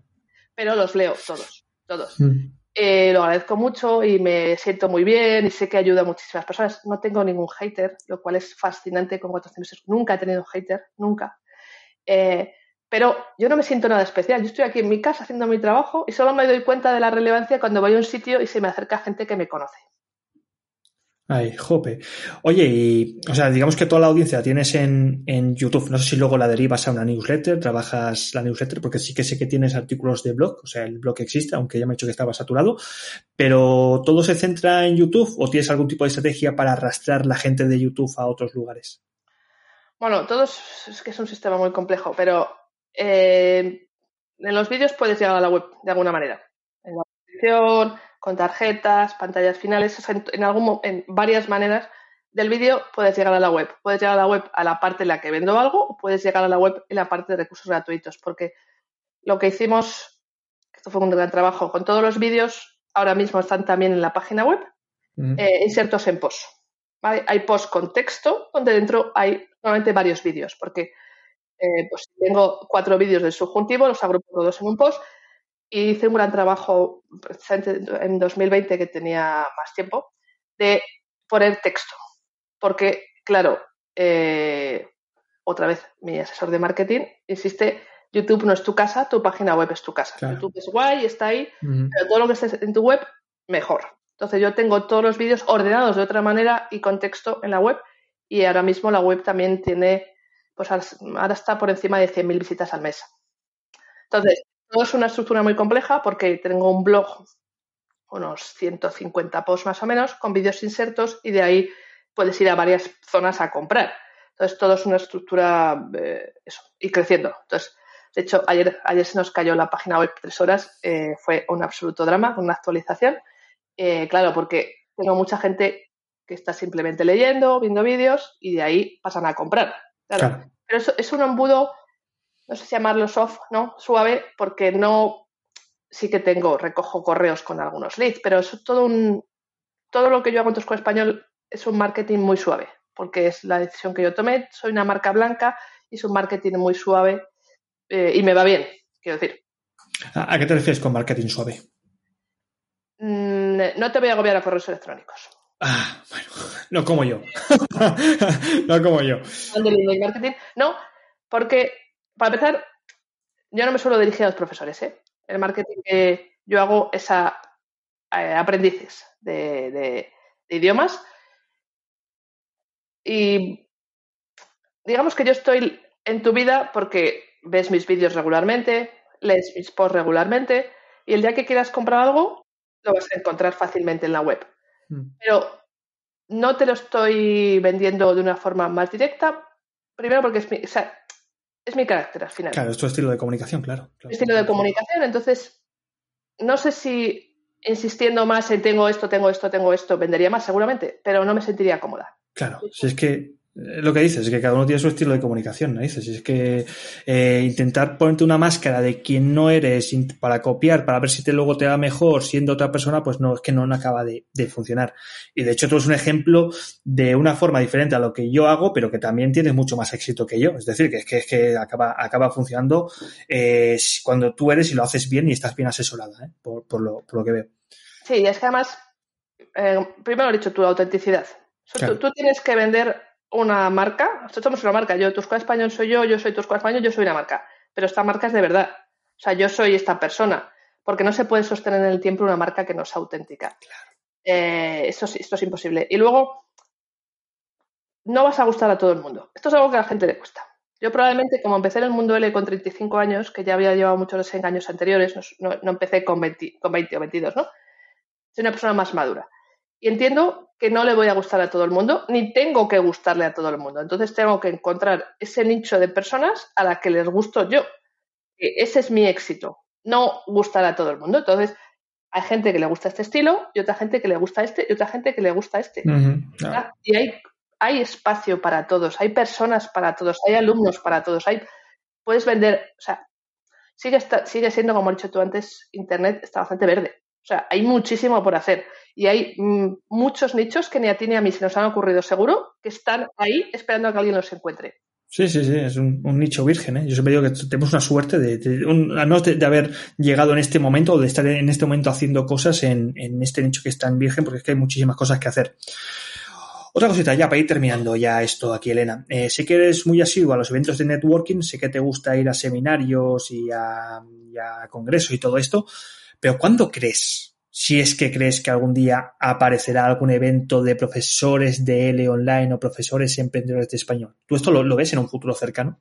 pero los leo todos, todos. Mm. Eh, lo agradezco mucho y me siento muy bien y sé que ayuda a muchísimas personas. No tengo ningún hater, lo cual es fascinante con 400 Nunca he tenido hater, nunca. Eh, pero yo no me siento nada especial. Yo estoy aquí en mi casa haciendo mi trabajo y solo me doy cuenta de la relevancia cuando voy a un sitio y se me acerca gente que me conoce. Ay, jope. Oye, y, o sea, digamos que toda la audiencia la tienes en, YouTube. No sé si luego la derivas a una newsletter, trabajas la newsletter, porque sí que sé que tienes artículos de blog, o sea, el blog existe, aunque ya me he dicho que estaba saturado. Pero ¿todo se centra en YouTube o tienes algún tipo de estrategia para arrastrar la gente de YouTube a otros lugares? Bueno, todo es que es un sistema muy complejo, pero eh, en los vídeos puedes llegar a la web de alguna manera. En descripción, con tarjetas, pantallas finales, en, algún, en varias maneras del vídeo puedes llegar a la web. Puedes llegar a la web a la parte en la que vendo algo o puedes llegar a la web en la parte de recursos gratuitos, porque lo que hicimos, esto fue un gran trabajo, con todos los vídeos, ahora mismo están también en la página web, eh, insertos en post. Hay post con texto, donde dentro hay normalmente varios vídeos, porque eh, pues tengo cuatro vídeos del subjuntivo, los agrupo todos en un post hice un gran trabajo en 2020 que tenía más tiempo de poner texto. Porque, claro, eh, otra vez mi asesor de marketing insiste, YouTube no es tu casa, tu página web es tu casa. YouTube es guay, está ahí, pero todo lo que esté en tu web, mejor. Entonces yo tengo todos los vídeos ordenados de otra manera y con texto en la web y ahora mismo la web también tiene, pues ahora está por encima de 100.000 visitas al mes. Entonces, todo es una estructura muy compleja porque tengo un blog, unos 150 posts más o menos, con vídeos insertos y de ahí puedes ir a varias zonas a comprar. Entonces, todo es una estructura eh, eso, y creciendo. Entonces, de hecho, ayer, ayer se nos cayó la página web tres horas, eh, fue un absoluto drama con una actualización. Eh, claro, porque tengo mucha gente que está simplemente leyendo, viendo vídeos y de ahí pasan a comprar. Claro. Pero eso es un embudo no sé si llamarlo soft, ¿no? Suave, porque no, sí que tengo, recojo correos con algunos leads, pero es todo un, todo lo que yo hago en Tosco Español es un marketing muy suave, porque es la decisión que yo tomé, soy una marca blanca y es un marketing muy suave eh, y me va bien, quiero decir. ¿A qué te refieres con marketing suave? Mm, no te voy a agobiar a correos electrónicos. Ah, bueno, no como yo. [laughs] no como yo. No, porque para empezar, yo no me suelo dirigir a los profesores. ¿eh? El marketing que yo hago es a, aprendices de, idiomas. Y digamos que yo estoy en tu vida porque ves mis vídeos regularmente, lees mis posts regularmente y el día que quieras comprar algo lo vas a encontrar fácilmente en la web. Mm. Pero no te lo estoy vendiendo de una forma más directa, primero porque es mi, es mi carácter al final. Claro, es tu estilo de comunicación, claro. Estilo de comunicación, entonces no sé si insistiendo más en tengo esto, tengo esto, tengo esto, vendería más seguramente, pero no me sentiría cómoda. Claro, si es que lo que dices, es que cada uno tiene su estilo de comunicación, ¿no? Dices, es que eh, intentar ponerte una máscara de quien no eres para copiar, para ver si te luego te va mejor siendo otra persona, pues no, es que no, acaba de, funcionar. Y de hecho tú eres un ejemplo de una forma diferente a lo que yo hago, pero que también tienes mucho más éxito que yo. Es decir, que es que, es que acaba, acaba funcionando eh, cuando tú eres y lo haces bien y estás bien asesorada, ¿eh? por, por, lo, por lo que veo. Sí, es que además, primero he dicho tu autenticidad. tú tienes que vender una marca, nosotros somos una marca, yo Tusco Español soy yo, yo soy Tusco Español, yo soy una marca, pero esta marca es de verdad. O sea, yo soy esta persona, porque no se puede sostener en el tiempo una marca que no es auténtica. Eh, esto, esto es imposible. Y luego, no vas a gustar a todo el mundo. Esto es algo que a la gente le cuesta. Yo probablemente, como empecé en el mundo L con 35 años, que ya había llevado muchos desengaños anteriores, no, empecé con 20, con 20 o 22, ¿no? Soy una persona más madura. Y entiendo que no le voy a gustar a todo el mundo, ni tengo que gustarle a todo el mundo. Entonces tengo que encontrar ese nicho de personas a la que les gusto yo. Ese es mi éxito, no gustar a todo el mundo. Entonces, hay gente que le gusta este estilo y otra gente que le gusta este y otra gente que le gusta este. Y hay, hay espacio para todos, hay personas para todos, hay alumnos para todos, hay, puedes vender, o sea, sigue, sigue siendo, como he dicho tú antes, Internet está bastante verde. O sea, hay muchísimo por hacer y hay mm, muchos nichos que ni a ti ni a mí se nos han ocurrido seguro que están ahí esperando a que alguien los encuentre. Sí, sí, sí, es un, nicho virgen. ¿eh? Yo siempre digo que tenemos una suerte de, de, de, haber llegado en este momento o de estar en este momento haciendo cosas en, este nicho que es tan virgen porque es que hay muchísimas cosas que hacer. Otra cosita ya para ir terminando ya esto aquí, Elena. Eh, sé que eres muy asiduo a los eventos de networking, sé que te gusta ir a seminarios y a congresos y todo esto. Pero ¿cuándo crees, si es que crees que algún día aparecerá algún evento de profesores de L online o profesores emprendedores de español? ¿Tú esto lo, ves en un futuro cercano?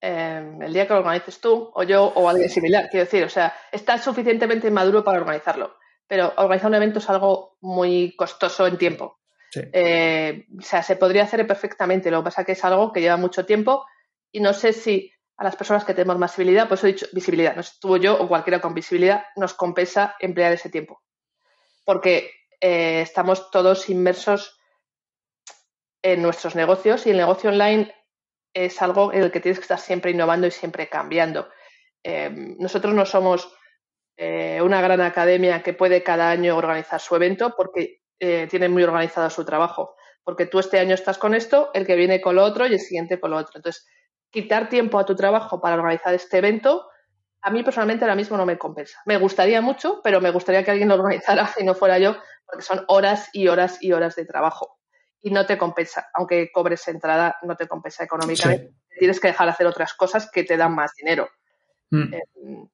Em, el día que lo organices tú o yo o alguien similar, quiero decir, o sea, estás suficientemente maduro para organizarlo, pero organizar un evento es algo muy costoso en tiempo. Eh, o sea, se podría hacer perfectamente, lo que pasa es que es algo que lleva mucho tiempo y no sé si a las personas que tenemos más visibilidad, pues he dicho visibilidad, no estuvo yo o cualquiera con visibilidad, nos compensa emplear ese tiempo. Porque eh, estamos todos inmersos en nuestros negocios y el negocio online es algo en el que tienes que estar siempre innovando y siempre cambiando. Eh, nosotros no somos eh, una gran academia que puede cada año organizar su evento porque tiene muy organizado su trabajo. Porque tú este año estás con esto, el que viene con lo otro y el siguiente con lo otro. Entonces, quitar tiempo a tu trabajo para organizar este evento, a mí personalmente ahora mismo no me compensa. Me gustaría mucho, pero me gustaría que alguien lo organizara [laughs] y no fuera yo, porque son horas y horas y horas de trabajo. Y no te compensa, aunque cobres entrada, no te compensa económicamente. Tienes que dejar de hacer otras cosas que te dan más dinero. Mm. Eh,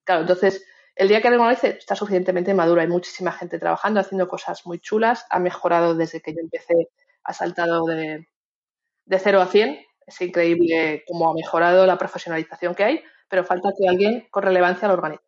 claro, entonces el día que regularice está suficientemente maduro. Hay muchísima gente trabajando, haciendo cosas muy chulas. Ha mejorado desde que yo empecé, ha saltado de, de 0 a 100. Es increíble cómo ha mejorado la profesionalización que hay, pero falta que alguien con relevancia lo organice.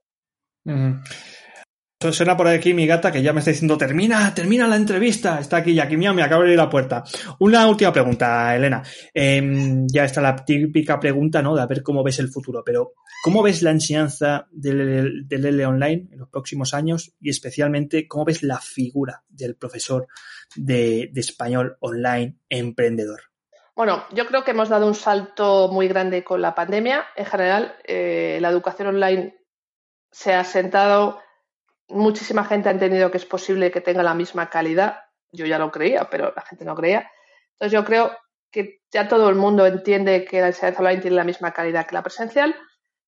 Suena por aquí mi gata que ya me está diciendo, termina, termina la entrevista. Está aquí, y aquí mío, me acaba de abrir la puerta. Una última pregunta, Elena. Em, ya está la típica pregunta, ¿no? De a ver cómo ves el futuro. Pero, ¿cómo ves la enseñanza del, del L online en los próximos años? Y especialmente, ¿cómo ves la figura del profesor de, español online emprendedor? Bueno, yo creo que hemos dado un salto muy grande con la pandemia. En general, eh, la educación online se ha sentado muchísima gente ha entendido que es posible que tenga la misma calidad. Yo ya lo creía, pero la gente no creía. Entonces yo creo que ya todo el mundo entiende que la enseñanza online tiene la misma calidad que la presencial.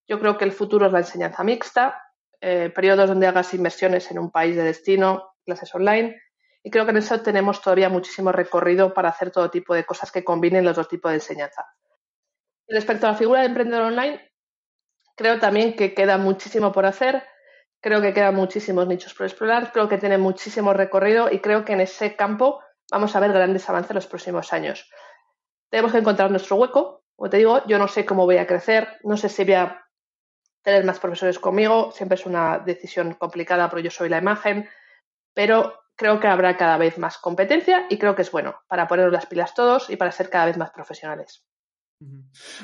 Yo creo que el futuro es la enseñanza mixta, eh, periodos donde hagas inversiones en un país de destino, clases online. Y creo que en eso tenemos todavía muchísimo recorrido para hacer todo tipo de cosas que combinen los dos tipos de enseñanza. Respecto a la figura de emprendedor online, creo también que queda muchísimo por hacer Creo que quedan muchísimos nichos por explorar, creo que tiene muchísimo recorrido y creo que en ese campo vamos a ver grandes avances en los próximos años. Tenemos que encontrar nuestro hueco. Como te digo, yo no sé cómo voy a crecer, no sé si voy a tener más profesores conmigo, siempre es una decisión complicada porque yo soy la imagen, pero creo que habrá cada vez más competencia y creo que es bueno para poner las pilas todos y para ser cada vez más profesionales.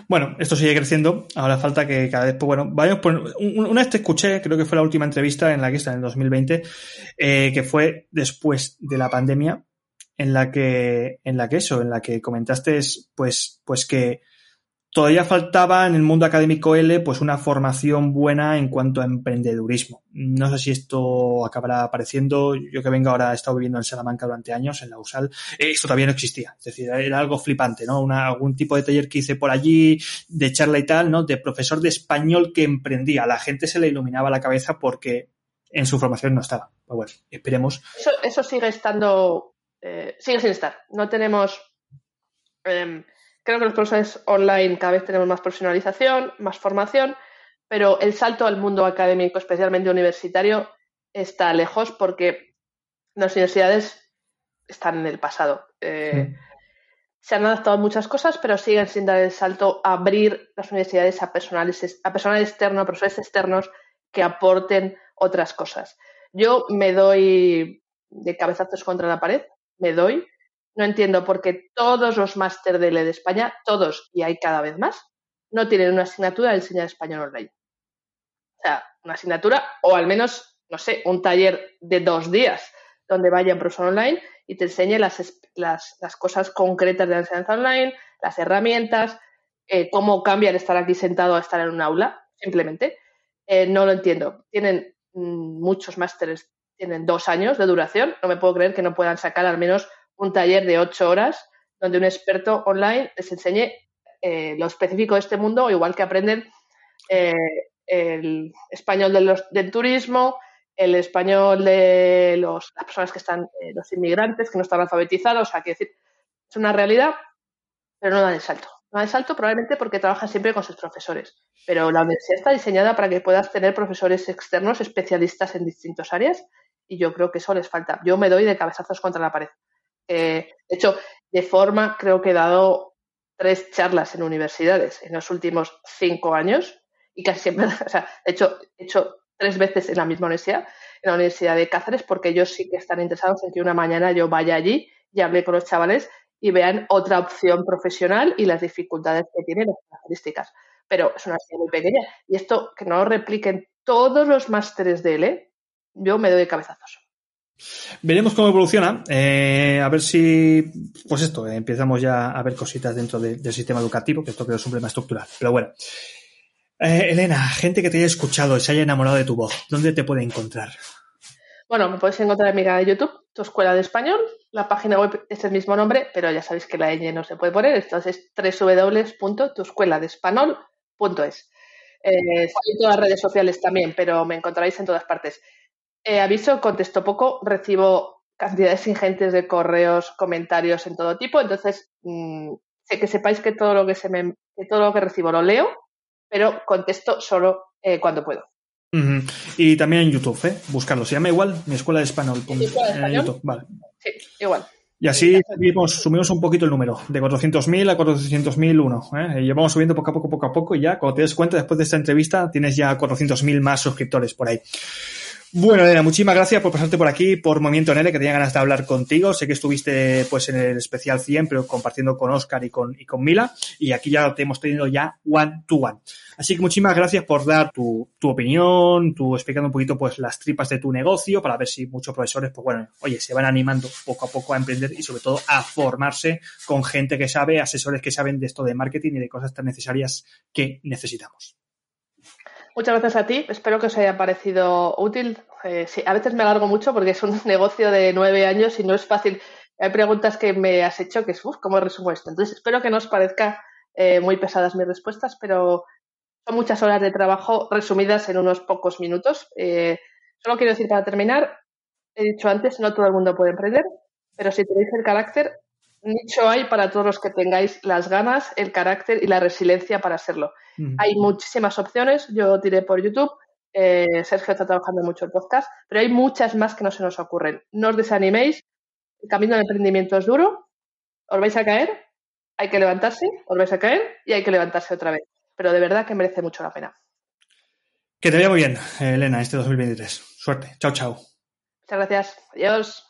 Bueno, esto sigue creciendo. Ahora falta que cada vez, pues bueno, vayamos por. Una vez te escuché, creo que fue la última entrevista en la que está en el 2020, eh, que fue después de la pandemia, en la que, en la que eso, en la que comentaste, pues, pues que Todavía faltaba en el mundo académico L pues una formación buena en cuanto a emprendedurismo. No sé si esto acabará apareciendo. Yo que vengo ahora, he estado viviendo en Salamanca durante años, en la USAL. Esto todavía no existía. Es decir, era algo flipante, ¿no? Una, algún tipo de taller que hice por allí, de charla y tal, ¿no? De profesor de español que emprendía. La gente se le iluminaba la cabeza porque en su formación no estaba. Pues bueno, esperemos. Eso, sigue estando, eh, sigue sin estar. No tenemos... Em, Creo que los profesores online cada vez tenemos más profesionalización, más formación, pero el salto al mundo académico, especialmente universitario, está lejos porque las universidades están en el pasado. Eh, se han adaptado muchas cosas, pero siguen sin dar el salto a abrir las universidades a, personales, a personal externo, a profesores externos que aporten otras cosas. Yo me doy de cabezazos contra la pared, me doy, no entiendo por qué todos los máster de L de España, todos, y hay cada vez más, no tienen una asignatura de enseñar español online. O sea, una asignatura o al menos, no sé, un taller de dos días donde vaya profesor online y te enseñe las, las, cosas concretas de la enseñanza online, las herramientas, eh, cómo cambia el estar aquí sentado a estar en un aula, simplemente. Eh, no lo entiendo. Tienen mm, muchos másteres, tienen dos años de duración. No me puedo creer que no puedan sacar al menos un taller de ocho horas donde un experto online les enseñe eh, lo específico de este mundo, igual que aprenden eh, el español del turismo, el español de los, las personas que están, eh, los inmigrantes que no están alfabetizados, o sea, que decir, es una realidad, pero no dan el salto. No dan el salto probablemente porque trabajan siempre con sus profesores. Pero la universidad está diseñada para que puedas tener profesores externos especialistas en distintas áreas y yo creo que eso les falta. Yo me doy de cabezazos contra la pared. Eh, de hecho, de forma, creo que he dado tres charlas en universidades en los últimos cinco años y casi siempre, [laughs] o sea, he hecho, he hecho tres veces en la misma universidad, en la Universidad de Cáceres, porque ellos sí que están interesados en que una mañana yo vaya allí y hable con los chavales y vean otra opción profesional y las dificultades que tienen las características. Pero es una ciudad muy pequeña. Y esto, que no lo repliquen todos los másteres de L, yo me doy cabezazos. Veremos cómo evoluciona. Eh, a ver si, pues esto, eh, empezamos ya a ver cositas dentro del sistema educativo, que esto creo es un problema estructural. Pero bueno. Eh, Elena, gente que te haya escuchado y se haya enamorado de tu voz, ¿dónde te puede encontrar? Bueno, me puedes encontrar en mi canal de YouTube, Tu Escuela de Español. La página web es el mismo nombre, pero ya sabéis que la ñ no se puede poner. Entonces es www.tuescueladespanol.es. Eh, en todas las redes sociales también, pero me encontraréis en todas partes. Eh, aviso, contesto poco, recibo cantidades [laughs] ingentes de correos, comentarios en todo tipo, entonces mm, sé que sepáis que todo lo que se me, que todo lo que recibo lo leo, pero contesto solo eh, cuando puedo. Y también en YouTube, ¿eh? Buscarlo. Se llama igual mi escuela de español. Vale. Sí, igual. Y así subimos, subimos un poquito el número, de 400.000 a 400.001. ¿eh? Y vamos subiendo poco a poco, poco a poco, y ya, cuando te des cuenta, después de esta entrevista, tienes ya 400.000 más suscriptores por ahí. Bueno, Elena, muchísimas gracias por pasarte por aquí, por Movimiento Nere, que tenía ganas de hablar contigo. Sé que estuviste pues en el especial 100, pero compartiendo con Oscar y con, y con Mila. Y aquí ya te hemos tenido ya one to one. Así que muchísimas gracias por dar tu, tu opinión, tu explicando un poquito pues las tripas de tu negocio, para ver si muchos profesores, pues bueno, oye, se van animando poco a poco a emprender y sobre todo a formarse con gente que sabe, asesores que saben de esto de marketing y de cosas tan necesarias que necesitamos. Muchas gracias a ti. Espero que os haya parecido útil. Eh, sí, a veces me alargo mucho porque es un [laughs] negocio de nueve años y no es fácil. Hay preguntas que me has hecho que es, uff, ¿cómo resumo esto? Entonces, espero que no os parezca eh, muy pesadas mis respuestas, pero son muchas horas de trabajo resumidas en unos pocos minutos. Eh, solo quiero decir para terminar, he dicho antes, no todo el mundo puede emprender, pero si tenéis el carácter, nicho hay para todos los que tengáis las ganas, el carácter y la resiliencia para hacerlo. Hay muchísimas opciones. Yo tiré por YouTube. eh, Sergio está trabajando mucho el podcast, pero hay muchas más que no se nos ocurren. No os desaniméis. El camino del emprendimiento es duro. Os vais a caer. Hay que levantarse. Os vais a caer y hay que levantarse otra vez. Pero de verdad que merece mucho la pena. Que te vaya muy bien, Elena, este 2023. Suerte. Chao, chao. Muchas gracias. Adiós.